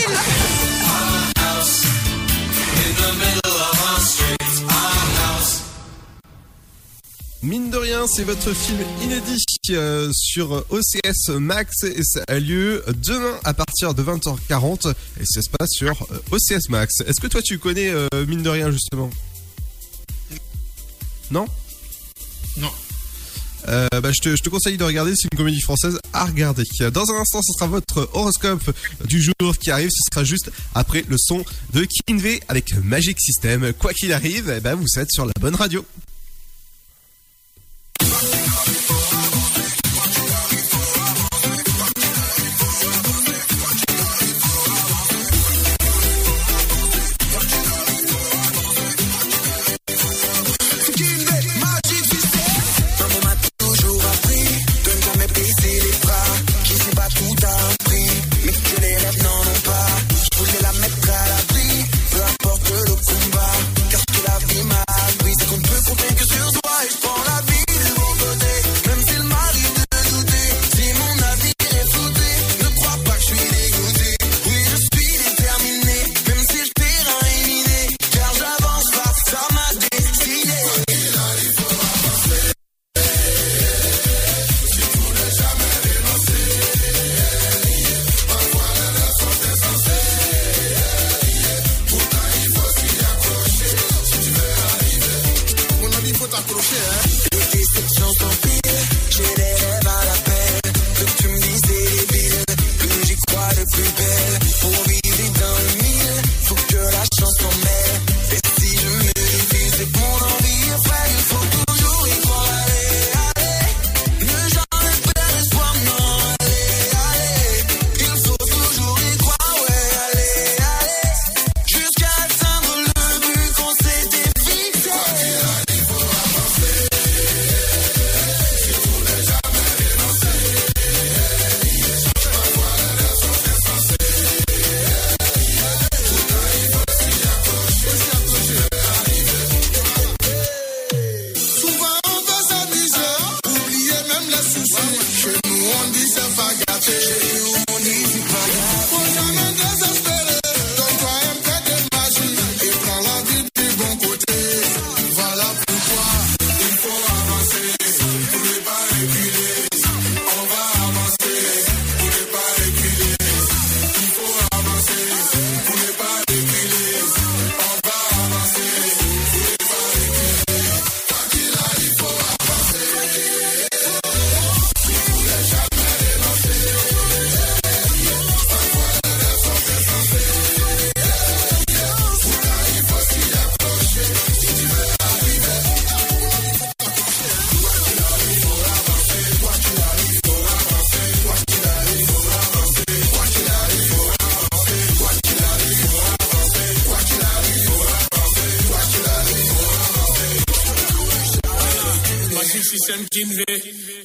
Mine de rien, c'est votre film inédit euh, sur OCS Max et ça a lieu demain à partir de 20h40 et ça se passe sur euh, OCS Max. Est-ce que toi tu connais euh, Mine de rien justement? Non? Non. Euh, bah, je, te, conseille de regarder, c'est une comédie française à regarder. Dans un instant, ce sera votre horoscope du jour qui arrive, ce sera juste après le son de Kinvey avec Magic System. Quoi qu'il arrive, eh ben, vous êtes sur la bonne radio.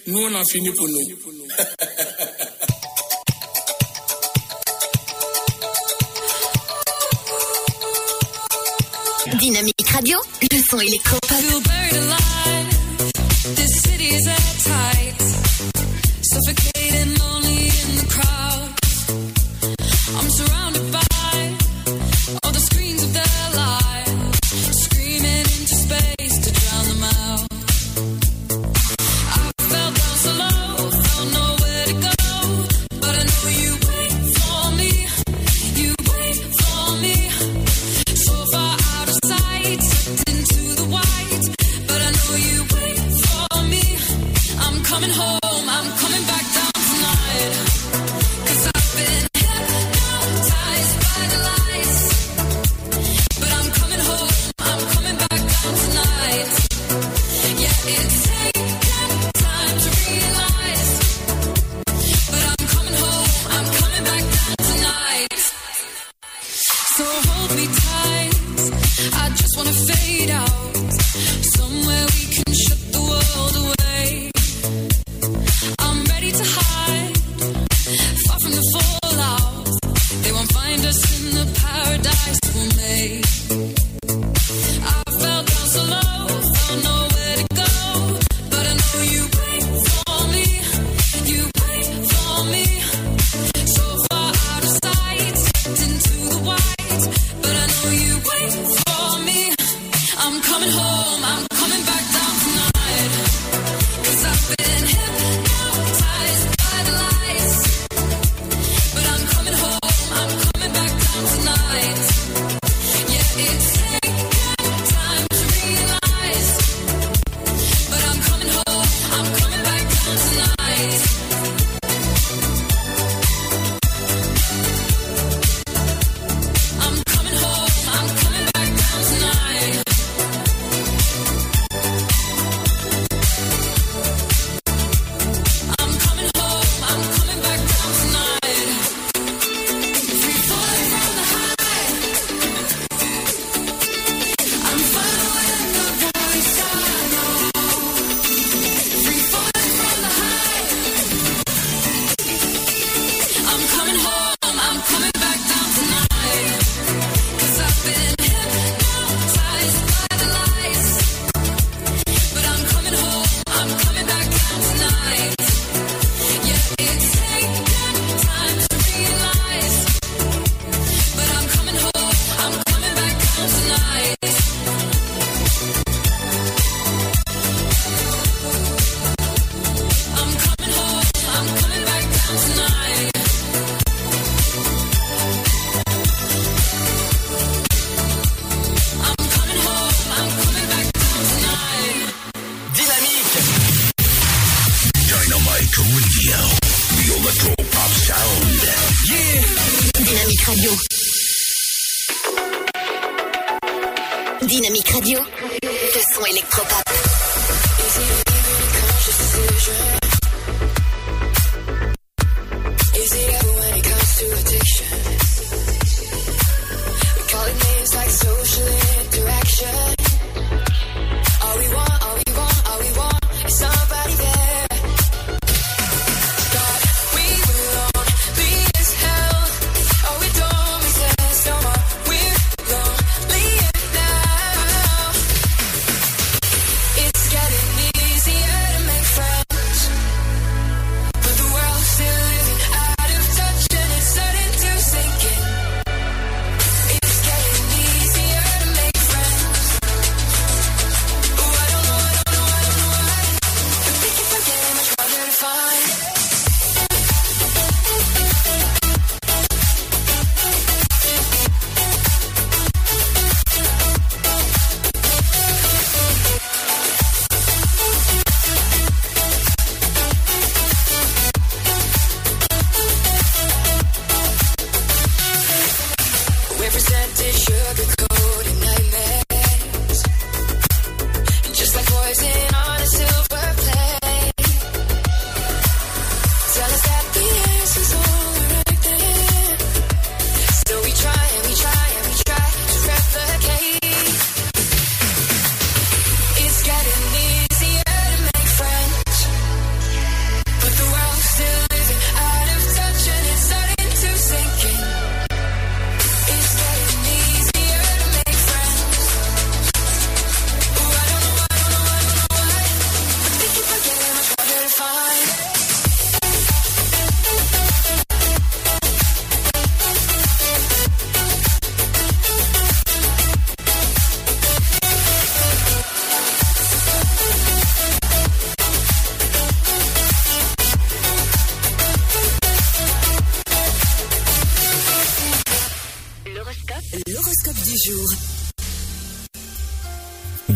Nous on a fini pour nous.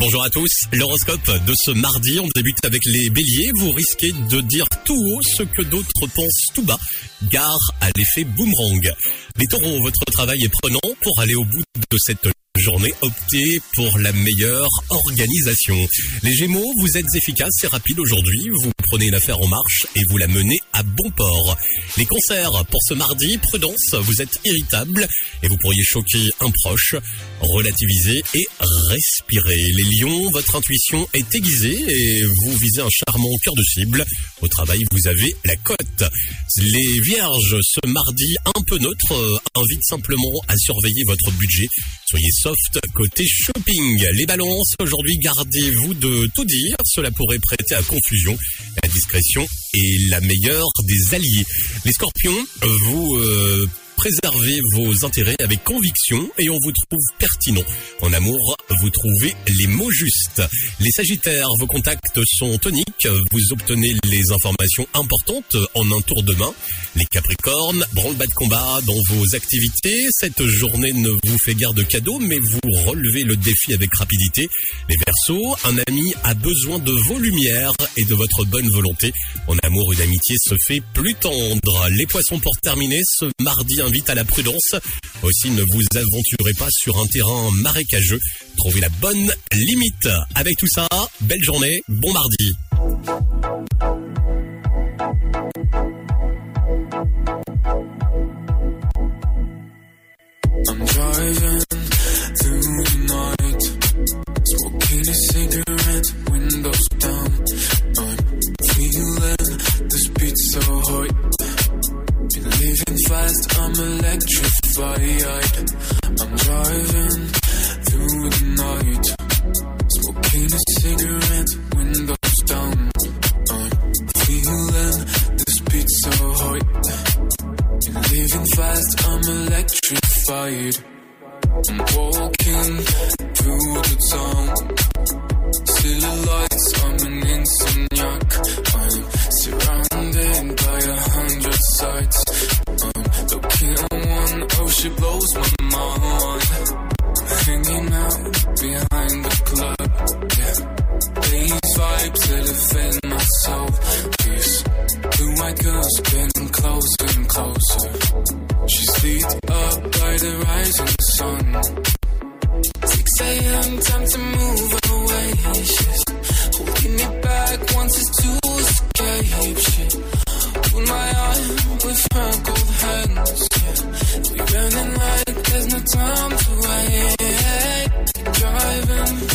Bonjour à tous, l'horoscope de ce mardi, on débute avec les béliers, vous risquez de dire tout haut ce que d'autres pensent tout bas, gare à l'effet boomerang. Les taureaux, votre travail est prenant pour aller au bout de cette journée, optez pour la meilleure organisation. Les gémeaux, vous êtes efficaces et rapides aujourd'hui, vous prenez une affaire en marche et vous la menez à bon port. Les concerts, pour ce mardi, prudence, vous êtes irritable et vous pourriez choquer un proche, relativisez et respirez. Les lions, votre intuition est aiguisée et vous visez un charmant cœur de cible. Au travail, vous avez la cote. Les vierges, ce mardi un peu neutre, euh, invite simplement à surveiller votre budget. Soyez soft côté shopping. Les balances, aujourd'hui, gardez-vous de tout dire. Cela pourrait prêter à confusion. La discrétion est la meilleure des alliés. Les scorpions, vous... Préservez vos intérêts avec conviction et on vous trouve pertinent. En amour, vous trouvez les mots justes. Les sagittaires, vos contacts sont toniques. Vous obtenez les informations importantes en un tour de main. Les capricornes, branle-bas de combat dans vos activités. Cette journée ne vous fait guère de cadeaux, mais vous relevez le défi avec rapidité. Les versos, un ami a besoin de vos lumières et de votre bonne volonté. En amour, une amitié se fait plus tendre. Les poissons, pour terminer, ce mardi invite à la prudence. Aussi, ne vous aventurez pas sur un terrain marécageux. Trouvez la bonne limite. Avec tout ça, belle journée, bon mardi. I'm driving night, smoking a cigarette, windows down. This so. Living fast, I'm electrified. I'm driving through the night, smoking a cigarette, windows down. I'm feeling this beat so hot. Living fast, I'm electrified. I'm walking through the town. Silhouettes, I'm an insomniac. I'm surrounded by a hundred sights. She blows my mind. Hanging out behind the club, yeah. These vibes elevate my soul. These blue white girls getting closer and closer. She's lit up by the rising sun. 6 a.m. time to move away. She's holding me back, wants us to escape. She pulled my arm with her cold hands. Yeah. We running like there's no time to wait. Driving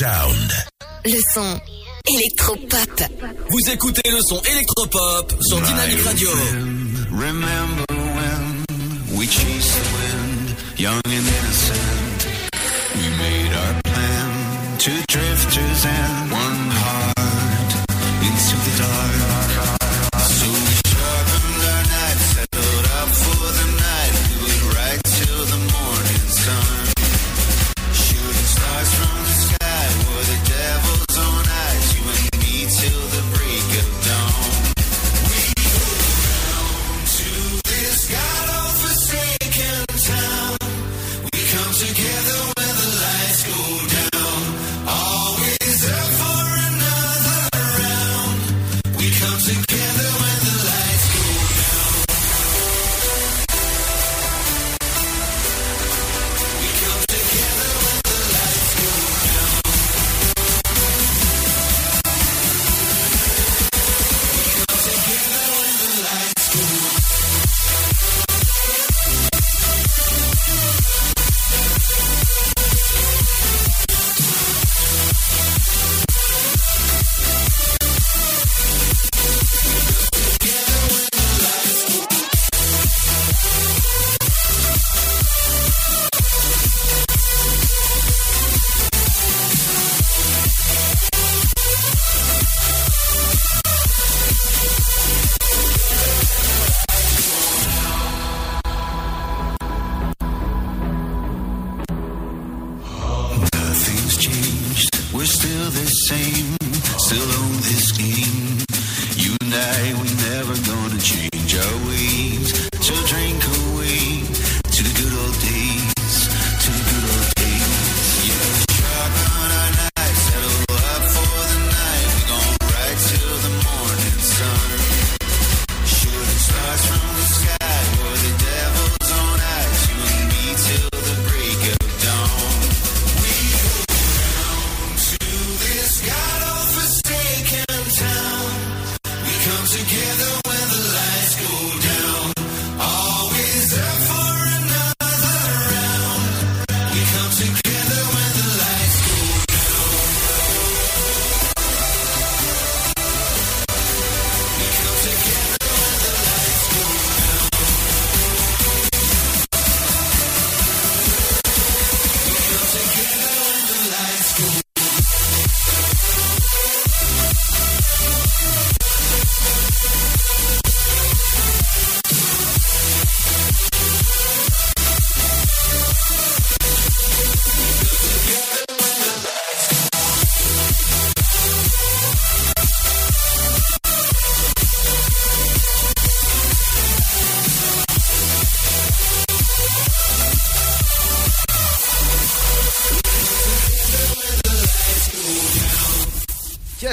Sound. le son électropop. Vous écoutez le son électropop sur Dynamic Radio. Remember when we chased the wind, young and innocent. We made our plan, two drifters and one heart into the dark.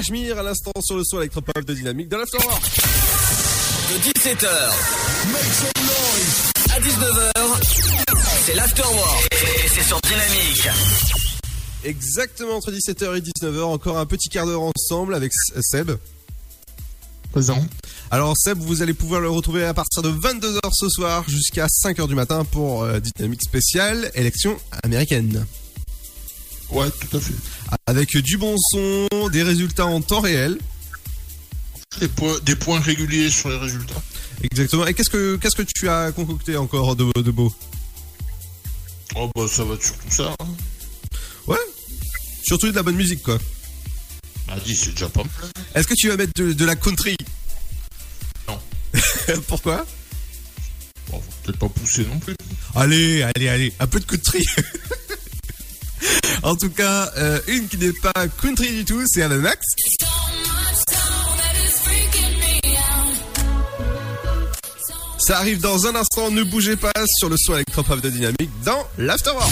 Cachemire à l'instant sur le son électropop de Dynamique de l'Afterwork. De 17h à 19h, c'est l'Afterwork. Et c'est sur Dynamique. Exactement entre 17h et 19h, encore un petit quart d'heure ensemble avec Seb. Présent. Alors Seb, vous allez pouvoir le retrouver à partir de 22h ce soir jusqu'à 5h du matin pour euh, Dynamique spéciale élection américaine. Ouais, tout à fait. Avec du bon son, des résultats en temps réel. Des points, des points réguliers sur les résultats. Exactement. Et qu'est-ce que qu'est-ce que tu as concocté encore de, de beau? Oh bah ça va être surtout ça. Hein. Ouais. Surtout de la bonne musique quoi. Ah dis, c'est déjà pas mal. Est-ce que tu vas mettre de, de la country? Non. Pourquoi? Bon, faut peut-être pas pousser non plus. Allez, allez, allez, un peu de country. en tout cas, euh, une qui n'est pas country du tout, c'est Anna Max. Ça arrive dans un instant, ne bougez pas sur le son électropop de Dynamique dans l'Afterwork.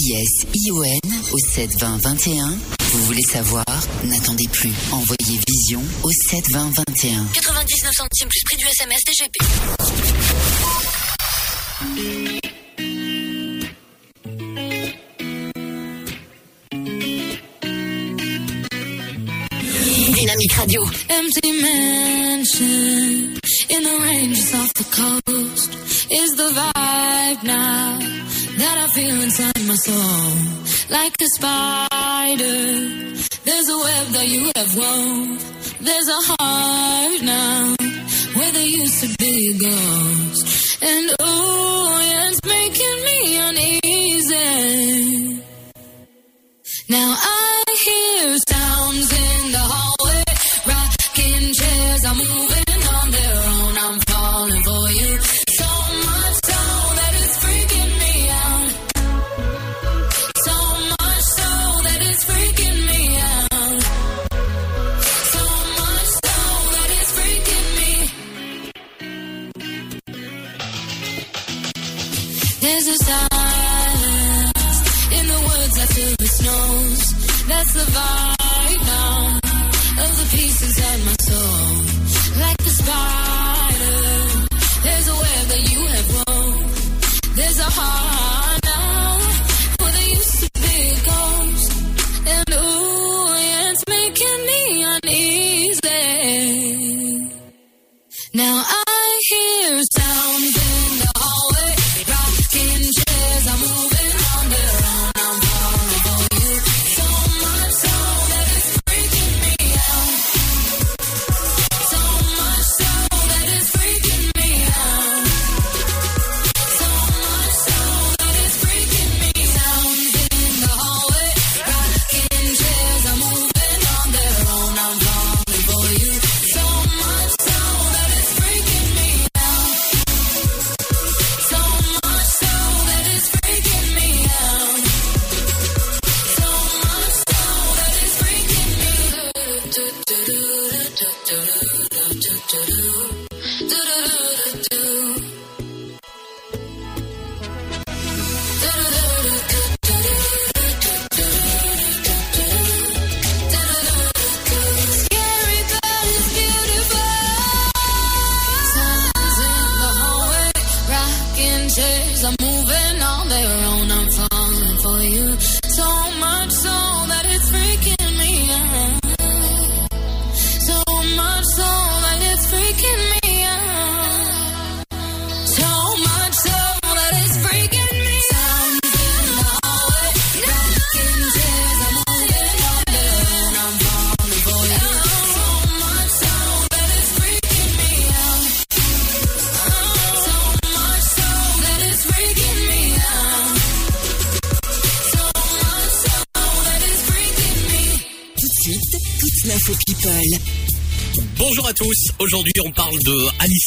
V-I-S-I-O-N au 7 20 21. Vous voulez savoir? N'attendez plus. Envoyez Vision au 7 20 21. 99 centimes plus prix du SMS DGP. Dynamique Radio. Empty mansion in the ranges off the coast is the vibe now that I feel inside my soul. Like a spider, there's a web that you have wove. There's a heart now where there used to be a ghost. And oh, it's making me uneasy. Now I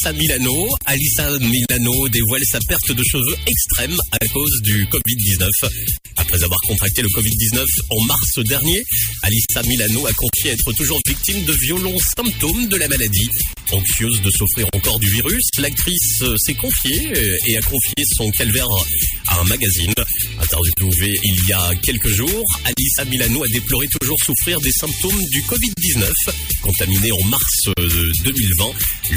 Alissa Milano. Alissa Milano dévoile sa perte de cheveux extrême à cause du Covid-19. Après avoir contracté le Covid-19 en mars dernier, Alissa Milano a confié être toujours victime de violents symptômes de la maladie. Anxieuse de souffrir encore du virus, l'actrice euh, s'est confiée euh, et a confié son calvaire à un magazine. Interviewée il y a quelques jours, Alissa Milano a déploré toujours souffrir des symptômes du Covid-19. Contaminée en mars euh, 2020,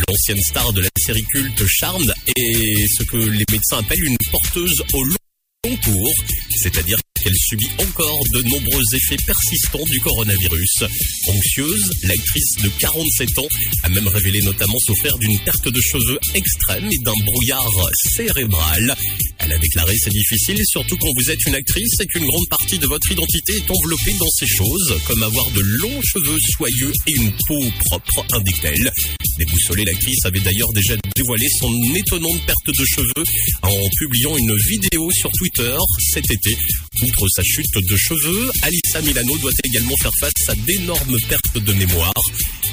l'ancienne star de la série culte Charmed est ce que les médecins appellent une porteuse au long cours, c'est-à-dire qu'elle subit encore de nombreux effets persistants du coronavirus. Anxieuse, l'actrice de 47 ans a même révélé notamment souffrir d'une perte de cheveux extrême et d'un brouillard cérébral. Elle a déclaré c'est difficile, surtout quand vous êtes une actrice et qu'une grande partie de votre identité est enveloppée dans ces choses, comme avoir de longs cheveux soyeux et une peau propre, indique-t-elle. Déboussolée, l'actrice avait d'ailleurs déjà dévoilé son étonnante perte de cheveux en publiant une vidéo sur Twitter cet été. Outre sa chute de cheveux, Alissa Milano doit également faire face à d'énormes pertes de mémoire.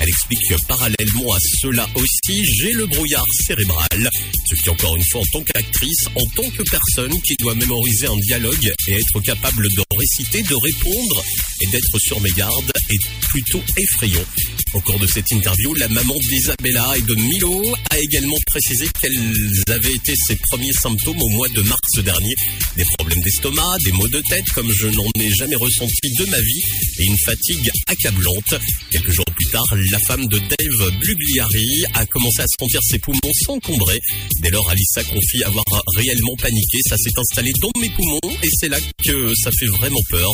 Elle explique que parallèlement à cela aussi, j'ai le brouillard cérébral. Ce qui encore une fois en tant qu'actrice, en tant que personne qui doit mémoriser un dialogue et être capable de réciter, de répondre et d'être sur mes gardes est plutôt effrayant. Au cours de cette interview, la maman d'Isabella et de Milo a également précisé quels avaient été ses premiers symptômes au mois de mars dernier. Des problèmes d'estomac, des maux de tête comme je n'en ai jamais ressenti de ma vie et une fatigue accablante. Quelques jours plus tard, la femme de Dave Blugliari a commencé à sentir ses poumons s'encombrer. Dès lors, Alissa confie avoir réellement paniqué. Ça s'est installé dans mes poumons et c'est là que ça fait vraiment peur.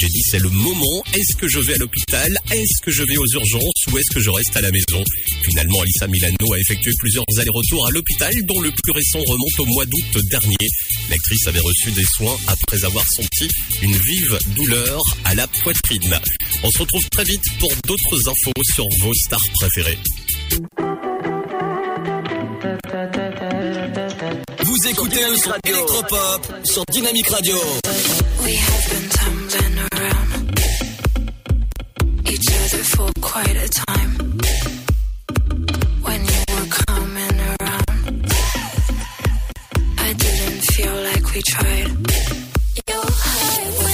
J'ai dit c'est le moment. Est-ce que je vais à l'hôpital? Est-ce que je vais aux urgences ou est-ce que je reste à la maison? Finalement, Alissa Milano a effectué plusieurs allers-retours à l'hôpital dont le plus récent remonte au mois d'août dernier. L'actrice avait reçu des soins après avoir senti une vive douleur à la poitrine. On se retrouve très vite pour d'autres infos sur vos stars préférées. Vous écoutez le son électropop sur Dynamic Radio. We have been tumbling around each other for quite a time. When you were coming around, I didn't feel like we tried. Your heart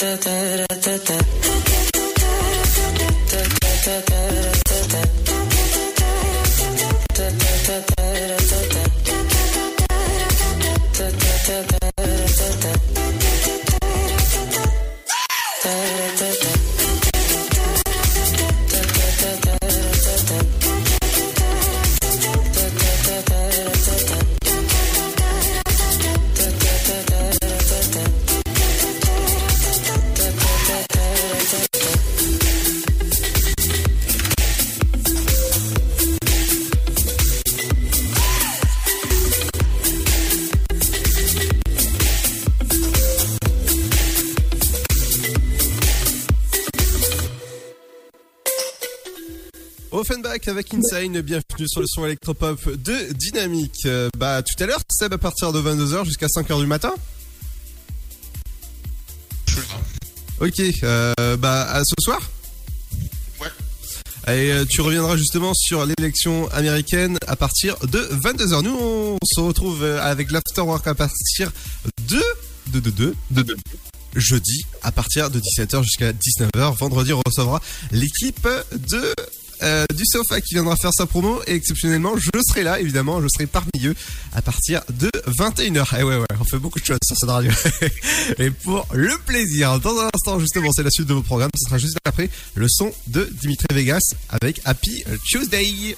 Da da da Avec Insane, bienvenue sur le son électropop de Dynamique. Euh, bah tout à l'heure, Seb à partir de 22h jusqu'à 5h du matin. Ok, euh, bah à ce soir Ouais. Et euh, tu reviendras justement sur l'élection américaine à partir de 22h. Nous, on se retrouve avec l'Afterwork à partir de... de... de... de... de... de- jeudi à partir de 17h jusqu'à 19h. Vendredi, on recevra l'équipe de euh, du Sofa qui viendra faire sa promo et exceptionnellement, je serai là, évidemment, je serai parmi eux à partir de 21h. Et ouais, ouais, on fait beaucoup de choses sur cette radio. et pour le plaisir, dans un instant, justement, c'est la suite de vos programmes. Ce sera juste après le son de Dimitri Vegas avec Happy Tuesday.